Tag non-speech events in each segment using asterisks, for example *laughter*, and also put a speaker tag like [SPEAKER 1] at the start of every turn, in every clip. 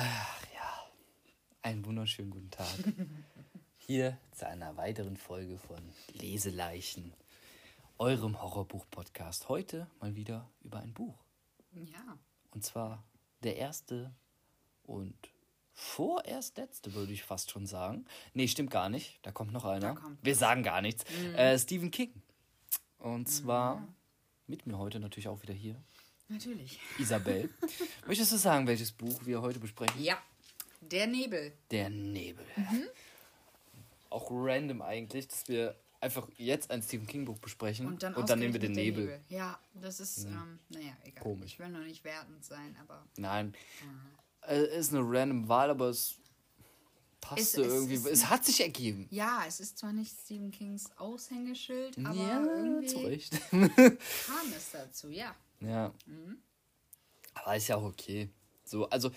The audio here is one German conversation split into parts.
[SPEAKER 1] Ach ja, einen wunderschönen guten Tag. *laughs* Hier zu einer weiteren Folge von Leseleichen, eurem Horrorbuch-Podcast. Heute mal wieder über ein Buch.
[SPEAKER 2] Ja.
[SPEAKER 1] Und zwar der erste und vorerst letzte, würde ich fast schon sagen. Nee, stimmt gar nicht. Da kommt noch einer.
[SPEAKER 2] kommt
[SPEAKER 1] Wir sagen gar nichts. Äh, Stephen King. Und zwar mit mir heute natürlich auch wieder hier
[SPEAKER 2] Natürlich.
[SPEAKER 1] Isabel. *laughs* Möchtest du sagen, welches Buch wir heute besprechen?
[SPEAKER 2] Ja. Der Nebel.
[SPEAKER 1] Der Nebel. Auch random eigentlich, dass wir einfach jetzt ein Stephen King Buch besprechen
[SPEAKER 2] Und dann,
[SPEAKER 1] nehmen wir den
[SPEAKER 2] der
[SPEAKER 1] Nebel.
[SPEAKER 2] Ja, das ist, ähm, naja, egal.
[SPEAKER 1] Komisch.
[SPEAKER 2] Ich will noch nicht wertend sein, aber
[SPEAKER 1] Nein, es ist eine random Wahl, aber es passte
[SPEAKER 2] Es- es
[SPEAKER 1] irgendwie.
[SPEAKER 2] ist
[SPEAKER 1] Es hat sich ergeben.
[SPEAKER 2] ja, es ist zwar nicht Stephen Kings Aushängeschild, aber
[SPEAKER 1] ja,
[SPEAKER 2] irgendwie
[SPEAKER 1] zu Recht.
[SPEAKER 2] kam es dazu, ja. *laughs*
[SPEAKER 1] ja.
[SPEAKER 2] Mhm.
[SPEAKER 1] Aber ist ja auch okay. So, also,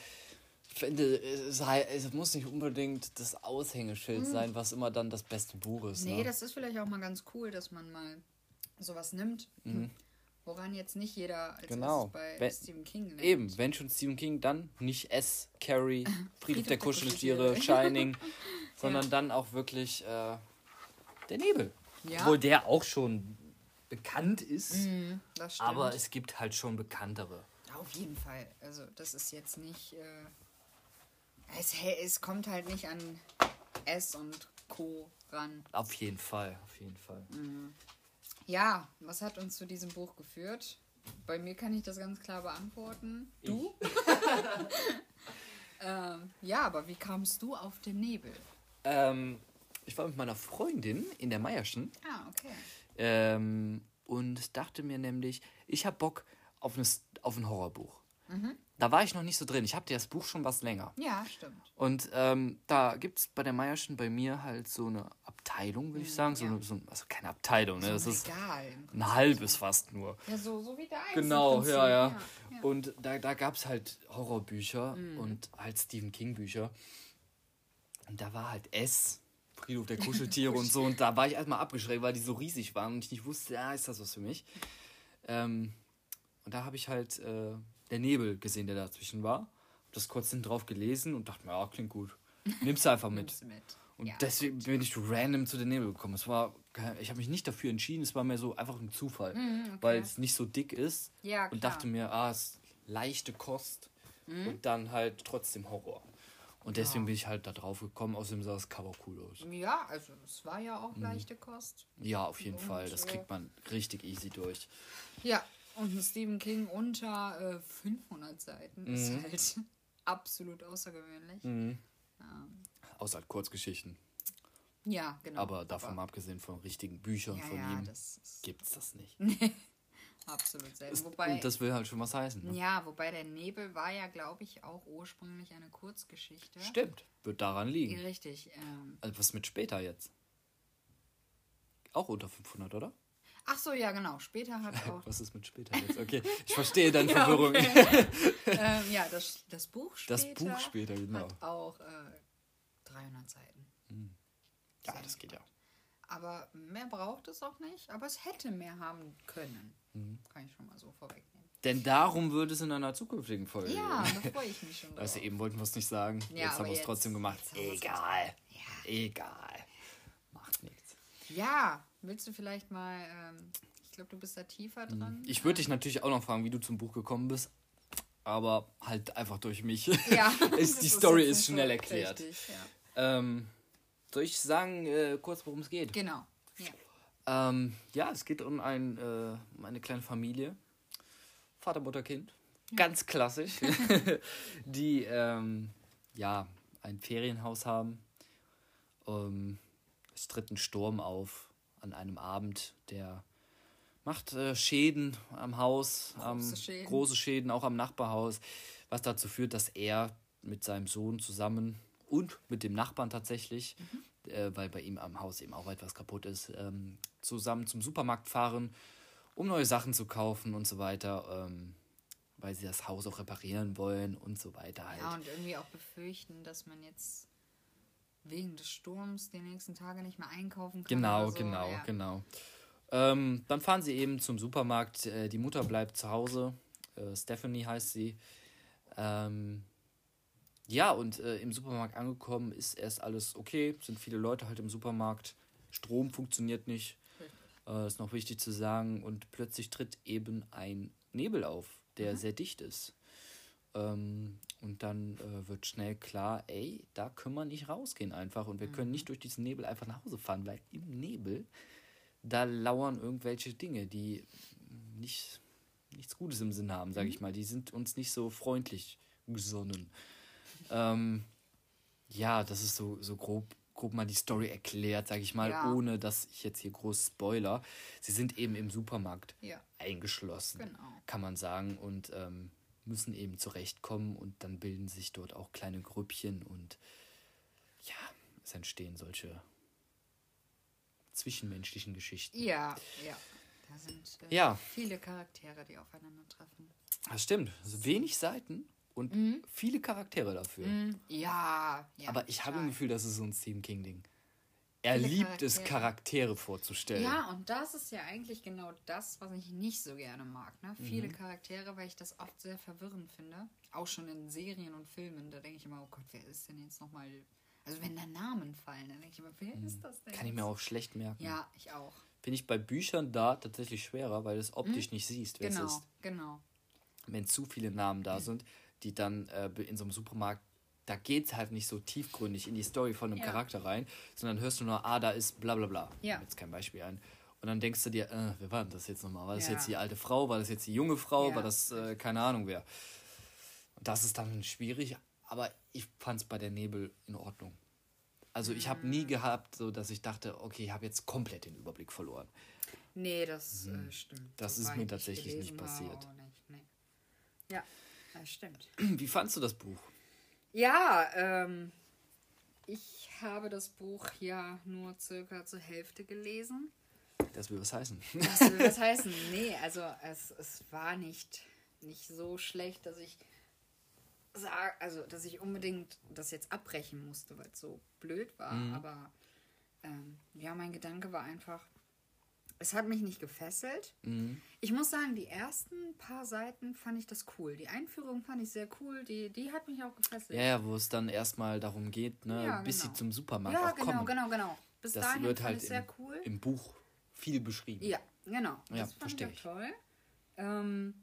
[SPEAKER 1] ich finde, es, muss nicht unbedingt das Aushängeschild sein, was immer dann das beste Buch ist.
[SPEAKER 2] Mhm. Nee,
[SPEAKER 1] ne?
[SPEAKER 2] das ist vielleicht auch mal ganz cool, dass man mal sowas nimmt, woran jetzt nicht jeder als
[SPEAKER 1] Mhm. Genau.
[SPEAKER 2] bei
[SPEAKER 1] Wenn-
[SPEAKER 2] Stephen King nimmt.
[SPEAKER 1] Eben, wenn schon Stephen King, dann nicht S, Carrie, *laughs* Friedhof der
[SPEAKER 2] der
[SPEAKER 1] Kuscheltiere. *laughs* Shining, *laughs* sondern dann auch wirklich äh, der Nebel.
[SPEAKER 2] Ja.
[SPEAKER 1] Obwohl der auch schon bekannt ist,
[SPEAKER 2] stimmt.
[SPEAKER 1] aber es gibt halt schon bekanntere.
[SPEAKER 2] Auf jeden Fall. Also das ist jetzt nicht. Äh, es, es kommt halt nicht an S und Co. ran.
[SPEAKER 1] Auf jeden Fall, auf jeden Fall.
[SPEAKER 2] Ja, was hat uns zu diesem Buch geführt? Bei mir kann ich das ganz klar beantworten. Du? *laughs* ähm, ja, aber wie kamst du auf den Nebel?
[SPEAKER 1] Ähm, ich war mit meiner Freundin in der Meierschen
[SPEAKER 2] Ah, okay.
[SPEAKER 1] Ähm, und dachte mir nämlich, ich habe Bock auf, eine, auf ein Horrorbuch. Da war ich noch nicht so drin. Ich habe das Buch schon was länger.
[SPEAKER 2] Ja, stimmt.
[SPEAKER 1] Und ähm, da gibt es bei der Meierschen bei mir halt so eine Abteilung, würde ich sagen. So
[SPEAKER 2] ja.
[SPEAKER 1] eine, so, ein- also keine Abteilung, ne? das
[SPEAKER 2] So
[SPEAKER 1] ist
[SPEAKER 2] egal. im Prinzip.
[SPEAKER 1] ein halbes fast nur.
[SPEAKER 2] Ja, so, so wie dein.
[SPEAKER 1] Genau, ja, ja. Und da, da gab es halt Horrorbücher und halt Stephen King Bücher. Und da war halt S, Friedhof der Kuscheltiere und so. Und da war ich erstmal abgeschreckt, weil die so riesig waren und ich nicht wusste, ja, ist das was für mich. Ähm, und da habe ich halt äh, der Nebel gesehen, der dazwischen war. Hab das kurz hinten drauf gelesen und dachte mir, ja, klingt gut. Nimmst du einfach mit.
[SPEAKER 2] Mit.
[SPEAKER 1] Und
[SPEAKER 2] Ja.
[SPEAKER 1] deswegen bin ich random zu den Nebel gekommen. Es war, ich habe mich nicht dafür entschieden, es war mehr so einfach ein Zufall, weil es nicht so dick ist.
[SPEAKER 2] Mhm, Ja,
[SPEAKER 1] und dachte mir, ah, es ist leichte Kost
[SPEAKER 2] Mhm.
[SPEAKER 1] und dann halt trotzdem Horror. Und deswegen bin ich halt da drauf gekommen. Außerdem sah das Cover cool aus.
[SPEAKER 2] Ja, also es war ja auch leichte Kost.
[SPEAKER 1] Ja, auf jeden
[SPEAKER 2] Und,
[SPEAKER 1] Fall. Das
[SPEAKER 2] äh,
[SPEAKER 1] kriegt man richtig easy durch.
[SPEAKER 2] Ja, und ein Stephen King unter äh, 500 Seiten ist
[SPEAKER 1] Mhm.
[SPEAKER 2] halt *laughs* absolut außergewöhnlich.
[SPEAKER 1] Außer halt Kurzgeschichten.
[SPEAKER 2] Ja, genau.
[SPEAKER 1] Aber davon mal abgesehen von richtigen Büchern
[SPEAKER 2] ja,
[SPEAKER 1] von
[SPEAKER 2] ja,
[SPEAKER 1] ihm
[SPEAKER 2] ist
[SPEAKER 1] gibt's das nicht. *laughs*
[SPEAKER 2] absolut selten. Wobei,
[SPEAKER 1] das will halt schon was heißen. Ne?
[SPEAKER 2] ja, wobei der Nebel war ja, glaube ich, auch ursprünglich eine Kurzgeschichte.
[SPEAKER 1] Stimmt. Wird daran liegen.
[SPEAKER 2] Richtig. Ähm,
[SPEAKER 1] Also was mit später jetzt? Auch unter 500, oder?
[SPEAKER 2] ach so, ja, genau. Später hat *laughs* auch.
[SPEAKER 1] Was ist mit später jetzt? Okay, ich verstehe *laughs* deine
[SPEAKER 2] Ja,
[SPEAKER 1] Verwirrung. *laughs*
[SPEAKER 2] ähm, ja, das, das Buch später.
[SPEAKER 1] Das Buch später, genau.
[SPEAKER 2] Hat auch äh, 300 Seiten.
[SPEAKER 1] Ja, das geht ja.
[SPEAKER 2] Aber mehr braucht es auch nicht. Aber es hätte mehr haben können.
[SPEAKER 1] Mhm.
[SPEAKER 2] Kann ich schon mal so vorwegnehmen.
[SPEAKER 1] Denn darum würde es in einer zukünftigen Folge
[SPEAKER 2] Ja, da freue ich mich schon *laughs* drauf.
[SPEAKER 1] Also eben wollten wir es nicht sagen.
[SPEAKER 2] Ja,
[SPEAKER 1] jetzt haben wir es trotzdem gemacht. Egal.
[SPEAKER 2] Ja.
[SPEAKER 1] Egal. Macht nichts.
[SPEAKER 2] Ja, willst du vielleicht mal, ähm, ich glaube, du bist da tiefer dran.
[SPEAKER 1] Mhm. Ich würde dich natürlich auch noch fragen, wie du zum Buch gekommen bist. Aber halt einfach durch mich. *laughs*
[SPEAKER 2] ja, *laughs*
[SPEAKER 1] ist, die Story ist schnell erklärt.
[SPEAKER 2] Richtig, ja.
[SPEAKER 1] Ähm, soll ich sagen, äh, kurz worum es geht?
[SPEAKER 2] Genau. Ja.
[SPEAKER 1] Ähm, ja, es geht um, ein, äh, um eine kleine Familie. Vater, Mutter, Kind. Ganz klassisch. *laughs* die ähm, ja ein Ferienhaus haben. Ähm, es tritt ein Sturm auf an einem Abend, der macht äh, Schäden am Haus, am,
[SPEAKER 2] Große Schäden.
[SPEAKER 1] große Schäden auch am Nachbarhaus, was dazu führt, dass er mit seinem Sohn zusammen und mit dem Nachbarn tatsächlich, äh, weil bei ihm am Haus eben auch etwas kaputt ist, ähm, zusammen zum Supermarkt fahren, um neue Sachen zu kaufen und so weiter, ähm, weil sie das Haus auch reparieren wollen und so weiter halt.
[SPEAKER 2] ja, und irgendwie auch befürchten, dass man jetzt wegen des Sturms die nächsten Tage nicht mehr einkaufen kann.
[SPEAKER 1] Genau,
[SPEAKER 2] so.
[SPEAKER 1] genau,
[SPEAKER 2] ja.
[SPEAKER 1] genau. Ähm, dann fahren sie eben zum Supermarkt. Äh, die Mutter bleibt zu Hause. Äh, Stephanie heißt sie. Ähm, ja, und äh, im Supermarkt angekommen ist erst alles okay, sind viele Leute halt im Supermarkt, Strom funktioniert nicht, äh, ist noch wichtig zu sagen, und plötzlich tritt eben ein Nebel auf, der mhm. sehr dicht ist. Ähm, und dann äh, wird schnell klar, ey, da können wir nicht rausgehen einfach und wir mhm. können nicht durch diesen Nebel einfach nach Hause fahren, weil im Nebel, da lauern irgendwelche Dinge, die nicht, nichts Gutes im Sinn haben, sage mhm. ich mal. Die sind uns nicht so freundlich gesonnen. Ähm, ja, das ist so, so grob, grob mal die Story erklärt, sage ich mal, ja. ohne dass ich jetzt hier groß spoiler. Sie sind eben im Supermarkt ja. eingeschlossen, genau. kann man sagen. Und ähm, müssen eben zurechtkommen und dann bilden sich dort auch kleine Grüppchen und ja, es entstehen solche zwischenmenschlichen Geschichten.
[SPEAKER 2] Ja, ja. Da sind äh, ja. viele Charaktere, die aufeinandertreffen.
[SPEAKER 1] Das stimmt. Also wenig Seiten und mhm. viele Charaktere dafür.
[SPEAKER 2] Mhm. Ja, ja.
[SPEAKER 1] Aber ich habe ein Gefühl, das ist so ein Stephen King-Ding. Er Viele liebt Charaktere. es, Charaktere vorzustellen.
[SPEAKER 2] Ja, und das ist ja eigentlich genau das, was ich nicht so gerne mag. Ne? Viele mhm. Charaktere, weil ich das oft sehr verwirrend finde. Auch schon in Serien und Filmen. Da denke ich immer, oh Gott, wer ist denn jetzt nochmal. Also, wenn da Namen fallen, dann denke ich immer, wer mhm. ist das denn?
[SPEAKER 1] Kann ich mir auch schlecht merken.
[SPEAKER 2] Ja, ich auch.
[SPEAKER 1] Finde ich bei Büchern da tatsächlich schwerer, weil du es optisch mhm. nicht siehst, wer
[SPEAKER 2] genau,
[SPEAKER 1] es ist.
[SPEAKER 2] Genau, genau.
[SPEAKER 1] Wenn zu viele Namen da sind, die dann äh, in so einem Supermarkt da geht es halt nicht so tiefgründig in die Story von einem ja. Charakter rein, sondern hörst du nur, ah, da ist bla bla bla. Ja. Jetzt kein Beispiel ein. Und dann denkst du dir, äh, wer war denn das jetzt nochmal? War das ja. jetzt die alte Frau? War das jetzt die junge Frau? Ja. War das äh, keine Ahnung wer? Und das ist dann schwierig, aber ich fand es bei der Nebel in Ordnung. Also ich habe nie mhm. gehabt, so dass ich dachte, okay, ich habe jetzt komplett den Überblick verloren.
[SPEAKER 2] Nee, das mhm. äh, stimmt.
[SPEAKER 1] Das so ist mir tatsächlich nicht passiert.
[SPEAKER 2] Nicht, nee. Ja, das stimmt.
[SPEAKER 1] Wie fandst du das Buch?
[SPEAKER 2] Ja, ähm, ich habe das Buch ja nur circa zur Hälfte gelesen.
[SPEAKER 1] Das will was heißen.
[SPEAKER 2] Das will was *laughs* heißen. Nee, also es, es war nicht, nicht so schlecht, dass ich sag, also dass ich unbedingt das jetzt abbrechen musste, weil es so blöd war. Mhm. Aber ähm, ja, mein Gedanke war einfach, es hat mich nicht gefesselt. Mhm. Ich muss sagen, die ersten paar Seiten fand ich das cool. Die Einführung fand ich sehr cool. Die, die hat mich auch gefesselt.
[SPEAKER 1] Ja, ja wo es dann erstmal darum geht, ne, ja, bis genau. sie zum Supermarkt
[SPEAKER 2] ja,
[SPEAKER 1] auch
[SPEAKER 2] genau, kommen. genau, genau. Bis
[SPEAKER 1] das dahin wird halt sehr im, cool. im Buch viel beschrieben.
[SPEAKER 2] Ja, genau.
[SPEAKER 1] Das ja, fand ich
[SPEAKER 2] auch toll. Ähm,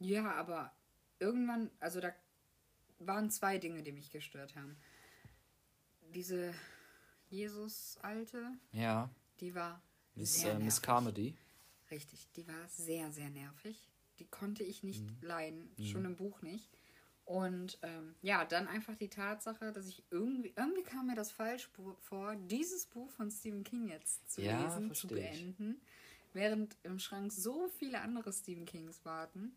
[SPEAKER 2] ja, aber irgendwann, also da waren zwei Dinge, die mich gestört haben. Diese Jesus-Alte.
[SPEAKER 1] Ja.
[SPEAKER 2] Die war
[SPEAKER 1] Miss, äh, Miss Carmody.
[SPEAKER 2] Richtig, die war sehr, sehr nervig. Die konnte ich nicht mhm. leiden, mhm. schon im Buch nicht. Und ähm, ja, dann einfach die Tatsache, dass ich irgendwie, irgendwie kam mir das falsch vor, dieses Buch von Stephen King jetzt zu ja, lesen, zu beenden, ich. während im Schrank so viele andere Stephen Kings warten,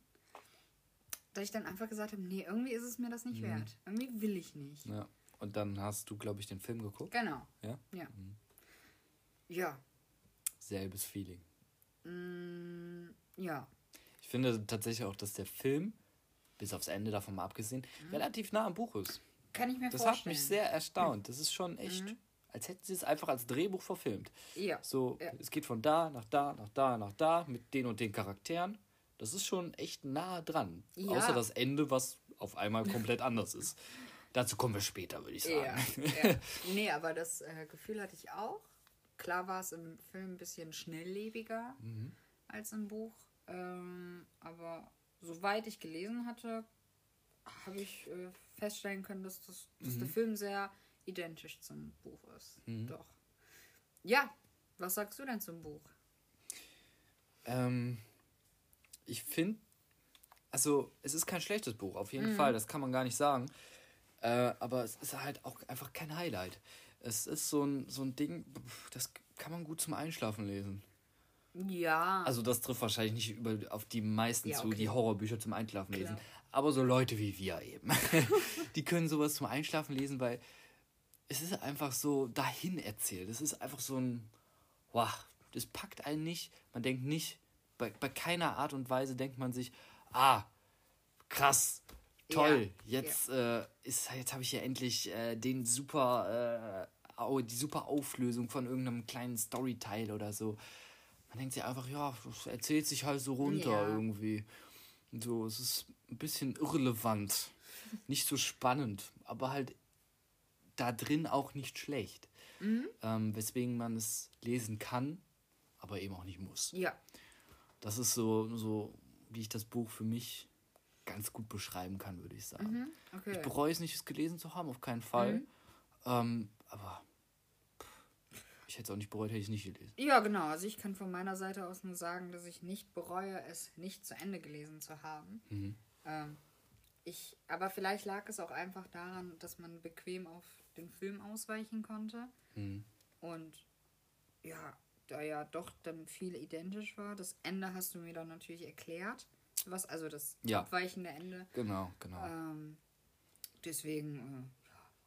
[SPEAKER 2] dass ich dann einfach gesagt habe, nee, irgendwie ist es mir das nicht mhm. wert. Irgendwie will ich nicht.
[SPEAKER 1] Ja. Und dann hast du, glaube ich, den Film geguckt.
[SPEAKER 2] Genau.
[SPEAKER 1] Ja?
[SPEAKER 2] Ja. Mhm. Ja,
[SPEAKER 1] selbes Feeling.
[SPEAKER 2] Mm, ja.
[SPEAKER 1] Ich finde tatsächlich auch, dass der Film, bis aufs Ende davon mal abgesehen, mhm. relativ nah am Buch ist.
[SPEAKER 2] Kann ich mir
[SPEAKER 1] das
[SPEAKER 2] vorstellen. Das
[SPEAKER 1] hat mich sehr erstaunt. Das ist schon echt, mhm. als hätten sie es einfach als Drehbuch verfilmt.
[SPEAKER 2] Ja.
[SPEAKER 1] So,
[SPEAKER 2] ja.
[SPEAKER 1] es geht von da nach da, nach da, nach da, mit den und den Charakteren. Das ist schon echt nah dran. Ja. Außer das Ende, was auf einmal komplett *laughs* anders ist. Dazu kommen wir später, würde ich sagen.
[SPEAKER 2] Ja, ja. *laughs* nee, aber das äh, Gefühl hatte ich auch. Klar war es im Film ein bisschen schnelllebiger mhm. als im Buch. Ähm, aber soweit ich gelesen hatte, habe ich äh, feststellen können, dass, das, dass mhm. der Film sehr identisch zum Buch ist. Mhm. Doch. Ja, was sagst du denn zum Buch?
[SPEAKER 1] Ähm, ich finde, also es ist kein schlechtes Buch, auf jeden mhm. Fall, das kann man gar nicht sagen. Äh, aber es ist halt auch einfach kein Highlight. Es ist so ein, so ein Ding, das kann man gut zum Einschlafen lesen.
[SPEAKER 2] Ja.
[SPEAKER 1] Also das trifft wahrscheinlich nicht über, auf die meisten ja, okay. zu, die Horrorbücher zum Einschlafen Klar. lesen. Aber so Leute wie wir eben. *laughs* die können sowas zum Einschlafen lesen, weil es ist einfach so dahin erzählt. Es ist einfach so ein, wow, das packt einen nicht. Man denkt nicht, bei, bei keiner Art und Weise denkt man sich, ah, krass, toll, ja. jetzt ja. Äh, ist, jetzt habe ich ja endlich äh, den super, äh, die super Auflösung von irgendeinem kleinen Storyteil oder so. Man denkt sich einfach, ja, das erzählt sich halt so runter ja. irgendwie. So, es ist ein bisschen irrelevant. *laughs* nicht so spannend, aber halt da drin auch nicht schlecht. Mhm. Ähm, weswegen man es lesen kann, aber eben auch nicht muss. Ja. Das ist so, so, wie ich das Buch für mich ganz gut beschreiben kann, würde ich sagen. Mhm. Okay. Ich bereue es nicht, es gelesen zu haben, auf keinen Fall. Mhm. Ähm, aber ich hätte es auch nicht bereut, hätte ich es nicht gelesen.
[SPEAKER 2] Ja, genau. Also ich kann von meiner Seite aus nur sagen, dass ich nicht bereue, es nicht zu Ende gelesen zu haben. Mhm. Ähm, ich, aber vielleicht lag es auch einfach daran, dass man bequem auf den Film ausweichen konnte. Mhm. Und ja, da ja doch dann viel identisch war. Das Ende hast du mir dann natürlich erklärt. Was, also das ja. abweichende Ende. Genau, genau. Ähm, deswegen äh,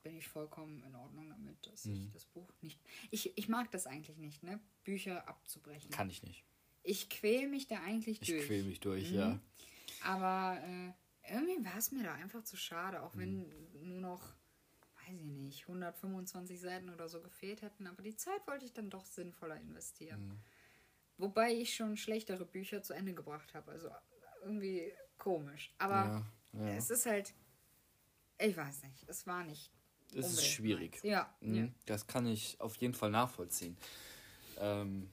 [SPEAKER 2] bin ich vollkommen in Ordnung damit, dass mhm. ich das Buch nicht. Ich, ich mag das eigentlich nicht, ne? Bücher abzubrechen.
[SPEAKER 1] Kann ich nicht.
[SPEAKER 2] Ich quäl mich da eigentlich
[SPEAKER 1] ich durch. Ich quäl mich durch, mhm. ja.
[SPEAKER 2] Aber äh, irgendwie war es mir da einfach zu schade, auch wenn mhm. nur noch, weiß ich nicht, 125 Seiten oder so gefehlt hätten. Aber die Zeit wollte ich dann doch sinnvoller investieren. Mhm. Wobei ich schon schlechtere Bücher zu Ende gebracht habe. Also irgendwie komisch. Aber ja, ja. es ist halt, ich weiß nicht, es war nicht.
[SPEAKER 1] Es ist schwierig. Ja, mhm, Das kann ich auf jeden Fall nachvollziehen. Ähm,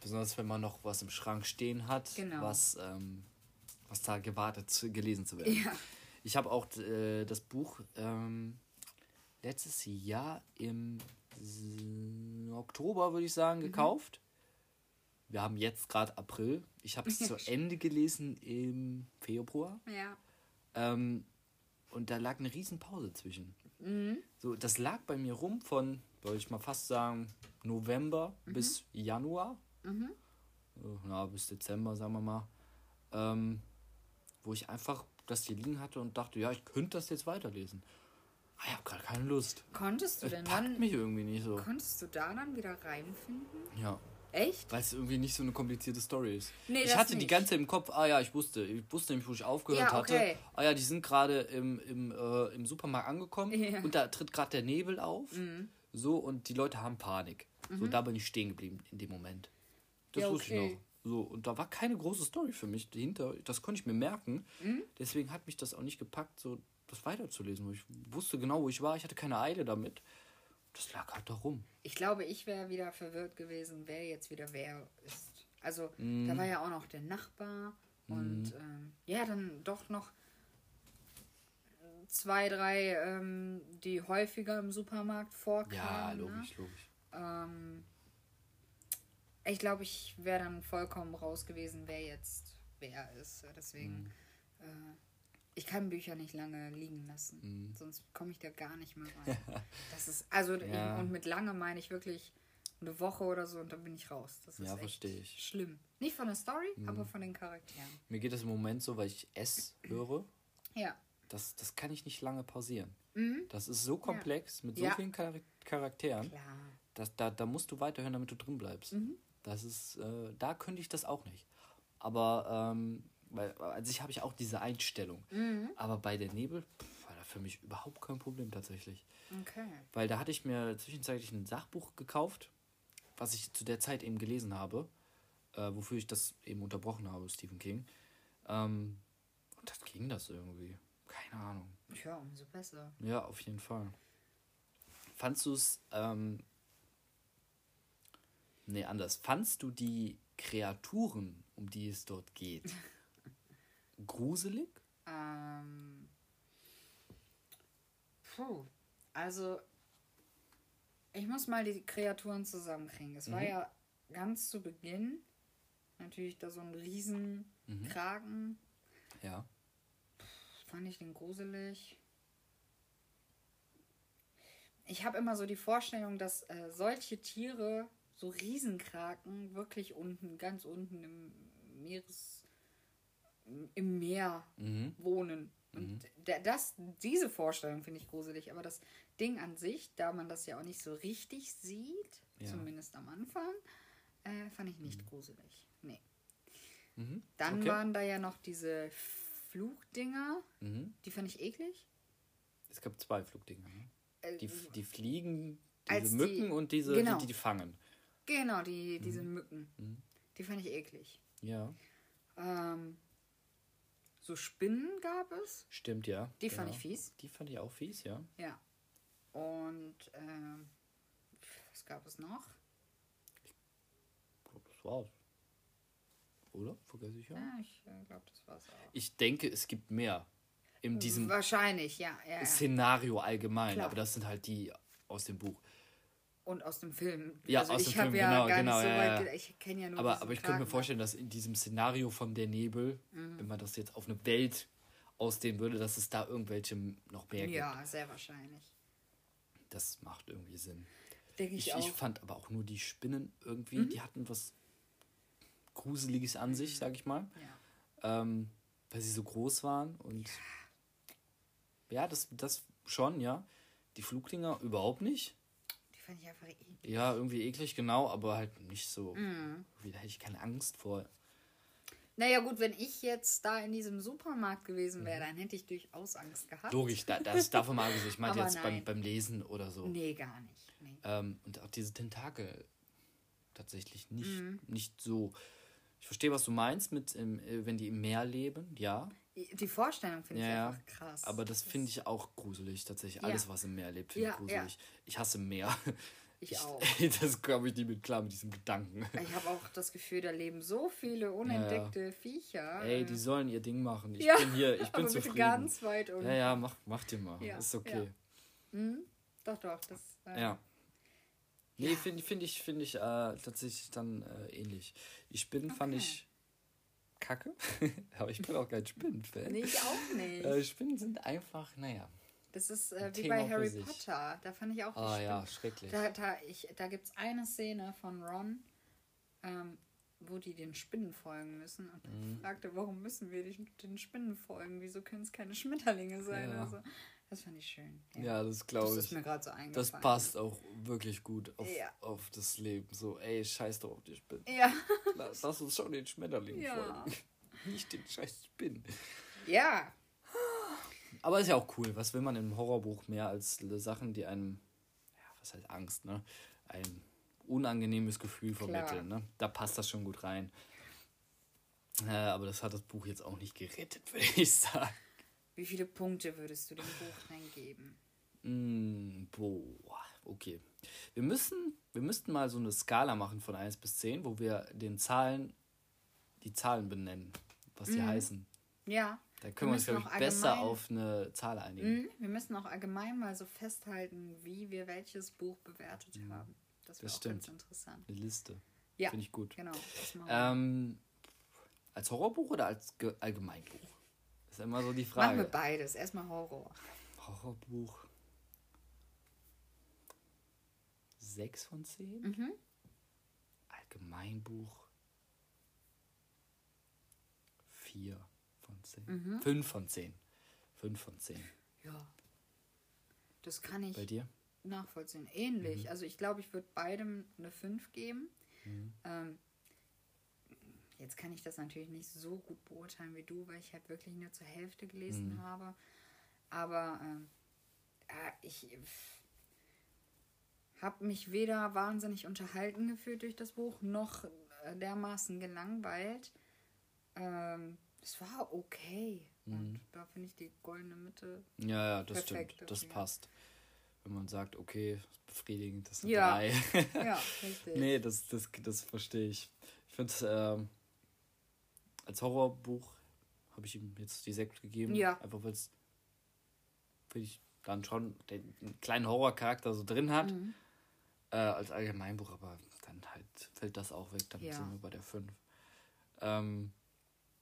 [SPEAKER 1] besonders wenn man noch was im Schrank stehen hat, genau. was, ähm, was da gewartet, gelesen zu werden. Ja. Ich habe auch äh, das Buch ähm, letztes Jahr im Oktober, würde ich sagen, mhm. gekauft. Wir haben jetzt gerade April. Ich habe es *laughs* zu Ende gelesen im Februar. Ja. Ähm, und da lag eine riesen Pause zwischen. Mhm. So, das lag bei mir rum von, würde ich mal fast sagen, November mhm. bis Januar. Mhm. Ja, bis Dezember, sagen wir mal. Ähm, wo ich einfach das hier liegen hatte und dachte, ja, ich könnte das jetzt weiterlesen. Aber ich habe gerade keine Lust.
[SPEAKER 2] Konntest du
[SPEAKER 1] es
[SPEAKER 2] denn dann?
[SPEAKER 1] mich irgendwie nicht so.
[SPEAKER 2] Konntest du da dann wieder reinfinden?
[SPEAKER 1] Ja.
[SPEAKER 2] Echt?
[SPEAKER 1] Weil es irgendwie nicht so eine komplizierte Story ist. Nee, ich hatte nicht. die ganze Zeit im Kopf, ah ja, ich wusste, ich wusste nämlich, wo ich aufgehört ja, okay. hatte. Ah ja, die sind gerade im, im, äh, im Supermarkt angekommen ja. und da tritt gerade der Nebel auf. Mhm. So, und die Leute haben Panik. Mhm. So, da bin ich stehen geblieben in dem Moment. Das ja, wusste ich noch. So, und da war keine große Story für mich dahinter. Das konnte ich mir merken. Mhm. Deswegen hat mich das auch nicht gepackt, so das weiterzulesen. Ich wusste genau, wo ich war. Ich hatte keine Eile damit. Das lag halt da rum.
[SPEAKER 2] Ich glaube, ich wäre wieder verwirrt gewesen, wer jetzt wieder wer ist. Also, mm. da war ja auch noch der Nachbar und mm. ähm, ja, dann doch noch zwei, drei, ähm, die häufiger im Supermarkt vorkamen. Ja, ne? logisch, ne? logisch. Ähm, ich glaube, ich wäre dann vollkommen raus gewesen, wer jetzt wer ist. Deswegen. Mm. Äh, ich kann Bücher nicht lange liegen lassen, mhm. sonst komme ich da gar nicht mehr rein. das ist, also, ja. und mit lange meine ich wirklich eine Woche oder so und dann bin ich raus. Das ist ja, echt ich. schlimm. Nicht von der Story, mhm. aber von den Charakteren.
[SPEAKER 1] Mir geht das im Moment so, weil ich S höre. Ja. Das, das kann ich nicht lange pausieren. Mhm. Das ist so komplex ja. mit so ja. vielen Char Charakteren. Klar. Dass, da, da musst du weiterhören, damit du drin bleibst. Mhm. Das ist, äh, da könnte ich das auch nicht. Aber ähm, weil an sich habe ich auch diese Einstellung. Mhm. Aber bei der Nebel pff, war da für mich überhaupt kein Problem tatsächlich. Okay. Weil da hatte ich mir zwischenzeitlich ein Sachbuch gekauft, was ich zu der Zeit eben gelesen habe, äh, wofür ich das eben unterbrochen habe, Stephen King. Ähm, und das ging das irgendwie. Keine Ahnung.
[SPEAKER 2] Ja, umso besser.
[SPEAKER 1] Ja, auf jeden Fall. Fandst du es, ähm, nee, anders. Fandst du die Kreaturen, um die es dort geht, *laughs* gruselig?
[SPEAKER 2] Ähm, puh, also ich muss mal die Kreaturen zusammenkriegen. Es mhm. war ja ganz zu Beginn natürlich da so ein riesen mhm. Ja. Fand ich den gruselig. Ich habe immer so die Vorstellung, dass äh, solche Tiere, so Riesenkraken, wirklich unten, ganz unten im Meeres im Meer mhm. wohnen. Und mhm. das, diese Vorstellung finde ich gruselig, aber das Ding an sich, da man das ja auch nicht so richtig sieht, ja. zumindest am Anfang, äh, fand ich nicht mhm. gruselig. Nee. Mhm. Dann okay. waren da ja noch diese Flugdinger, mhm. die fand ich eklig.
[SPEAKER 1] Es gab zwei Flugdinger. Ne? Äh, die, die fliegen, diese Mücken die, und diese, genau. die, die fangen.
[SPEAKER 2] Genau, die, diese mhm. Mücken. Die fand ich eklig. Ja. Ähm, So Spinnen gab es.
[SPEAKER 1] Stimmt, ja.
[SPEAKER 2] Die fand ich fies.
[SPEAKER 1] Die fand ich auch fies, ja.
[SPEAKER 2] Ja. Und ähm, was gab es noch?
[SPEAKER 1] Ich glaube, das war's. Oder? Vergesse ich ja.
[SPEAKER 2] Ja, ich äh, glaube, das war's auch.
[SPEAKER 1] Ich denke, es gibt mehr. In diesem
[SPEAKER 2] Wahrscheinlich, ja. ja, ja.
[SPEAKER 1] Szenario allgemein.
[SPEAKER 2] Klar.
[SPEAKER 1] Aber das sind halt die aus dem Buch.
[SPEAKER 2] Und aus dem Film.
[SPEAKER 1] Ja,
[SPEAKER 2] also
[SPEAKER 1] aus
[SPEAKER 2] ich
[SPEAKER 1] dem
[SPEAKER 2] habe
[SPEAKER 1] Film,
[SPEAKER 2] ja
[SPEAKER 1] genau,
[SPEAKER 2] gar
[SPEAKER 1] genau,
[SPEAKER 2] nicht so
[SPEAKER 1] ja,
[SPEAKER 2] weit.
[SPEAKER 1] ja.
[SPEAKER 2] Ich kenne ja nur
[SPEAKER 1] Aber, aber ich könnte mir vorstellen, dass in diesem Szenario von der Nebel,
[SPEAKER 2] Mhm.
[SPEAKER 1] wenn man das jetzt auf eine Welt ausdehnen würde, dass es da irgendwelche noch mehr gibt.
[SPEAKER 2] Ja, sehr wahrscheinlich.
[SPEAKER 1] Das macht irgendwie Sinn.
[SPEAKER 2] Denke ich,
[SPEAKER 1] Ich,
[SPEAKER 2] auch. Mhm.
[SPEAKER 1] ich fand aber auch nur die Spinnen irgendwie, die hatten was Gruseliges an sich, sag ich mal.
[SPEAKER 2] ja.
[SPEAKER 1] Ähm, weil sie so groß waren und ja, das, das schon, ja. Die Flugdinger überhaupt nicht.
[SPEAKER 2] Fand ich einfach eklig.
[SPEAKER 1] Ja, irgendwie eklig, genau, aber halt nicht so.
[SPEAKER 2] Mhm.
[SPEAKER 1] Wie, Da hätte ich keine Angst vor.
[SPEAKER 2] Naja, gut, wenn ich jetzt da in diesem Supermarkt gewesen wäre, dann hätte ich durchaus Angst gehabt.
[SPEAKER 1] Mhm. Logisch, da, das davon mal. Ich meinte jetzt beim, beim Lesen oder so.
[SPEAKER 2] Nee, gar nicht. Nee.
[SPEAKER 1] Ähm, und auch diese Tentakel tatsächlich nicht,
[SPEAKER 2] Mhm.
[SPEAKER 1] nicht so. Ich verstehe, was du meinst, mit im, äh, wenn die im Meer leben, ja.
[SPEAKER 2] Die Vorstellung finde
[SPEAKER 1] Ja,
[SPEAKER 2] ich
[SPEAKER 1] ja.
[SPEAKER 2] einfach krass.
[SPEAKER 1] Aber das finde ich auch gruselig, tatsächlich.
[SPEAKER 2] Ja.
[SPEAKER 1] Alles, was im Meer lebt, finde
[SPEAKER 2] Ja,
[SPEAKER 1] ich gruselig. Ich hasse Meer.
[SPEAKER 2] Ich auch. *laughs*
[SPEAKER 1] das komme ich nicht mit klar mit diesem Gedanken.
[SPEAKER 2] Ich habe auch das Gefühl, da leben so viele unentdeckte Viecher.
[SPEAKER 1] Ey, die sollen ihr Ding machen. Ich
[SPEAKER 2] Ja,
[SPEAKER 1] bin hier, ich *laughs* bin zufrieden.
[SPEAKER 2] ganz weit unten.
[SPEAKER 1] ja, ja, mach, mach dir mal.
[SPEAKER 2] Ja,
[SPEAKER 1] Ist okay.
[SPEAKER 2] Doch, doch. Das, äh,
[SPEAKER 1] Ja. Nee, finde find ich, find ich äh, tatsächlich dann äh, ähnlich. Die Spinnen fand
[SPEAKER 2] Okay.
[SPEAKER 1] ich kacke, *laughs* aber ich bin auch kein Spinnenfan.
[SPEAKER 2] Nee, ich auch nicht.
[SPEAKER 1] Äh, Spinnen sind einfach, naja.
[SPEAKER 2] Das ist äh, wie
[SPEAKER 1] Thema
[SPEAKER 2] bei Harry. Potter. Da fand ich auch
[SPEAKER 1] Ah ja, schrecklich.
[SPEAKER 2] Da, da, ich, da gibt es eine Szene von Ron, ähm, wo die den Spinnen folgen müssen. Und
[SPEAKER 1] Mhm.
[SPEAKER 2] fragte, warum müssen wir den, den Spinnen folgen? Wieso können es keine Schmetterlinge sein?
[SPEAKER 1] Ja.
[SPEAKER 2] Also, das fand ich schön.
[SPEAKER 1] Ja, das
[SPEAKER 2] das
[SPEAKER 1] glaube
[SPEAKER 2] ist
[SPEAKER 1] ich.
[SPEAKER 2] mir gerade so eingefallen.
[SPEAKER 1] Das passt auch wirklich gut auf,
[SPEAKER 2] Ja.
[SPEAKER 1] auf das Leben. So, ey, scheiß doch auf die Spinnen.
[SPEAKER 2] Ja. *laughs*
[SPEAKER 1] Lass, lass uns schon den Schmetterling
[SPEAKER 2] Ja.
[SPEAKER 1] folgen. *laughs* Nicht den scheiß Spinnen.
[SPEAKER 2] ja.
[SPEAKER 1] Aber ist ja auch cool. Was will man im Horrorbuch mehr als Sachen, die einem, ja, was heißt Angst, ne? Ein unangenehmes Gefühl vermitteln, ne? Da passt das schon gut rein. Äh, aber das hat das Buch jetzt auch nicht gerettet, *laughs* würde ich sagen.
[SPEAKER 2] Wie viele Punkte würdest du dem Buch denn geben?
[SPEAKER 1] Mm, boah, okay. Wir müssen, wir müssten mal so eine Skala machen von 1 bis 10, wo wir den Zahlen, die Zahlen benennen, was die heißen.
[SPEAKER 2] Ja.
[SPEAKER 1] Da können wir uns,
[SPEAKER 2] müssen
[SPEAKER 1] glaube ich, besser auf eine Zahl einigen.
[SPEAKER 2] Mhm, Wir müssen auch allgemein mal so festhalten, wie wir welches Buch bewertet haben. Das wäre ganz interessant.
[SPEAKER 1] Eine Liste.
[SPEAKER 2] Ja.
[SPEAKER 1] Finde ich gut.
[SPEAKER 2] Genau. Wir.
[SPEAKER 1] Ähm, als Horrorbuch oder als Ge Allgemeinbuch? Das ist immer so die
[SPEAKER 2] Machen
[SPEAKER 1] Frage.
[SPEAKER 2] wir beides. Erstmal Horror.
[SPEAKER 1] Horrorbuch. 6 von 10?
[SPEAKER 2] Mhm.
[SPEAKER 1] Allgemeinbuch. 4 von 10.
[SPEAKER 2] Mhm.
[SPEAKER 1] 5 von 10. 5 von 10.
[SPEAKER 2] Ja. Das kann ich
[SPEAKER 1] Bei dir?
[SPEAKER 2] nachvollziehen. Ähnlich.
[SPEAKER 1] Mhm.
[SPEAKER 2] Also ich glaube, ich würde beidem eine 5 geben. Ähm, jetzt kann ich das natürlich nicht so gut beurteilen wie du, weil ich halt wirklich nur zur Hälfte gelesen
[SPEAKER 1] Mhm.
[SPEAKER 2] habe. Aber ja, ich habe mich weder wahnsinnig unterhalten gefühlt durch das Buch, noch äh, dermaßen gelangweilt. Ähm, es war okay.
[SPEAKER 1] Mhm.
[SPEAKER 2] Und da finde ich die goldene Mitte.
[SPEAKER 1] Ja, ja, das
[SPEAKER 2] Perfekt
[SPEAKER 1] stimmt. Das passt. Wenn man sagt, okay, befriedigend, das sind
[SPEAKER 2] Ja.
[SPEAKER 1] drei.
[SPEAKER 2] Ja, *laughs* richtig.
[SPEAKER 1] nee, das, das, das verstehe ich. Ich finde, ähm, als Horrorbuch habe ich ihm jetzt die Sekt gegeben.
[SPEAKER 2] Ja.
[SPEAKER 1] Einfach weil es, finde ich, dann schon den einen kleinen Horrorcharakter so drin hat.
[SPEAKER 2] Mhm.
[SPEAKER 1] Äh, als Allgemeinbuch, aber dann halt fällt das auch weg. Dann
[SPEAKER 2] Ja.
[SPEAKER 1] sind wir bei der 5. Ähm,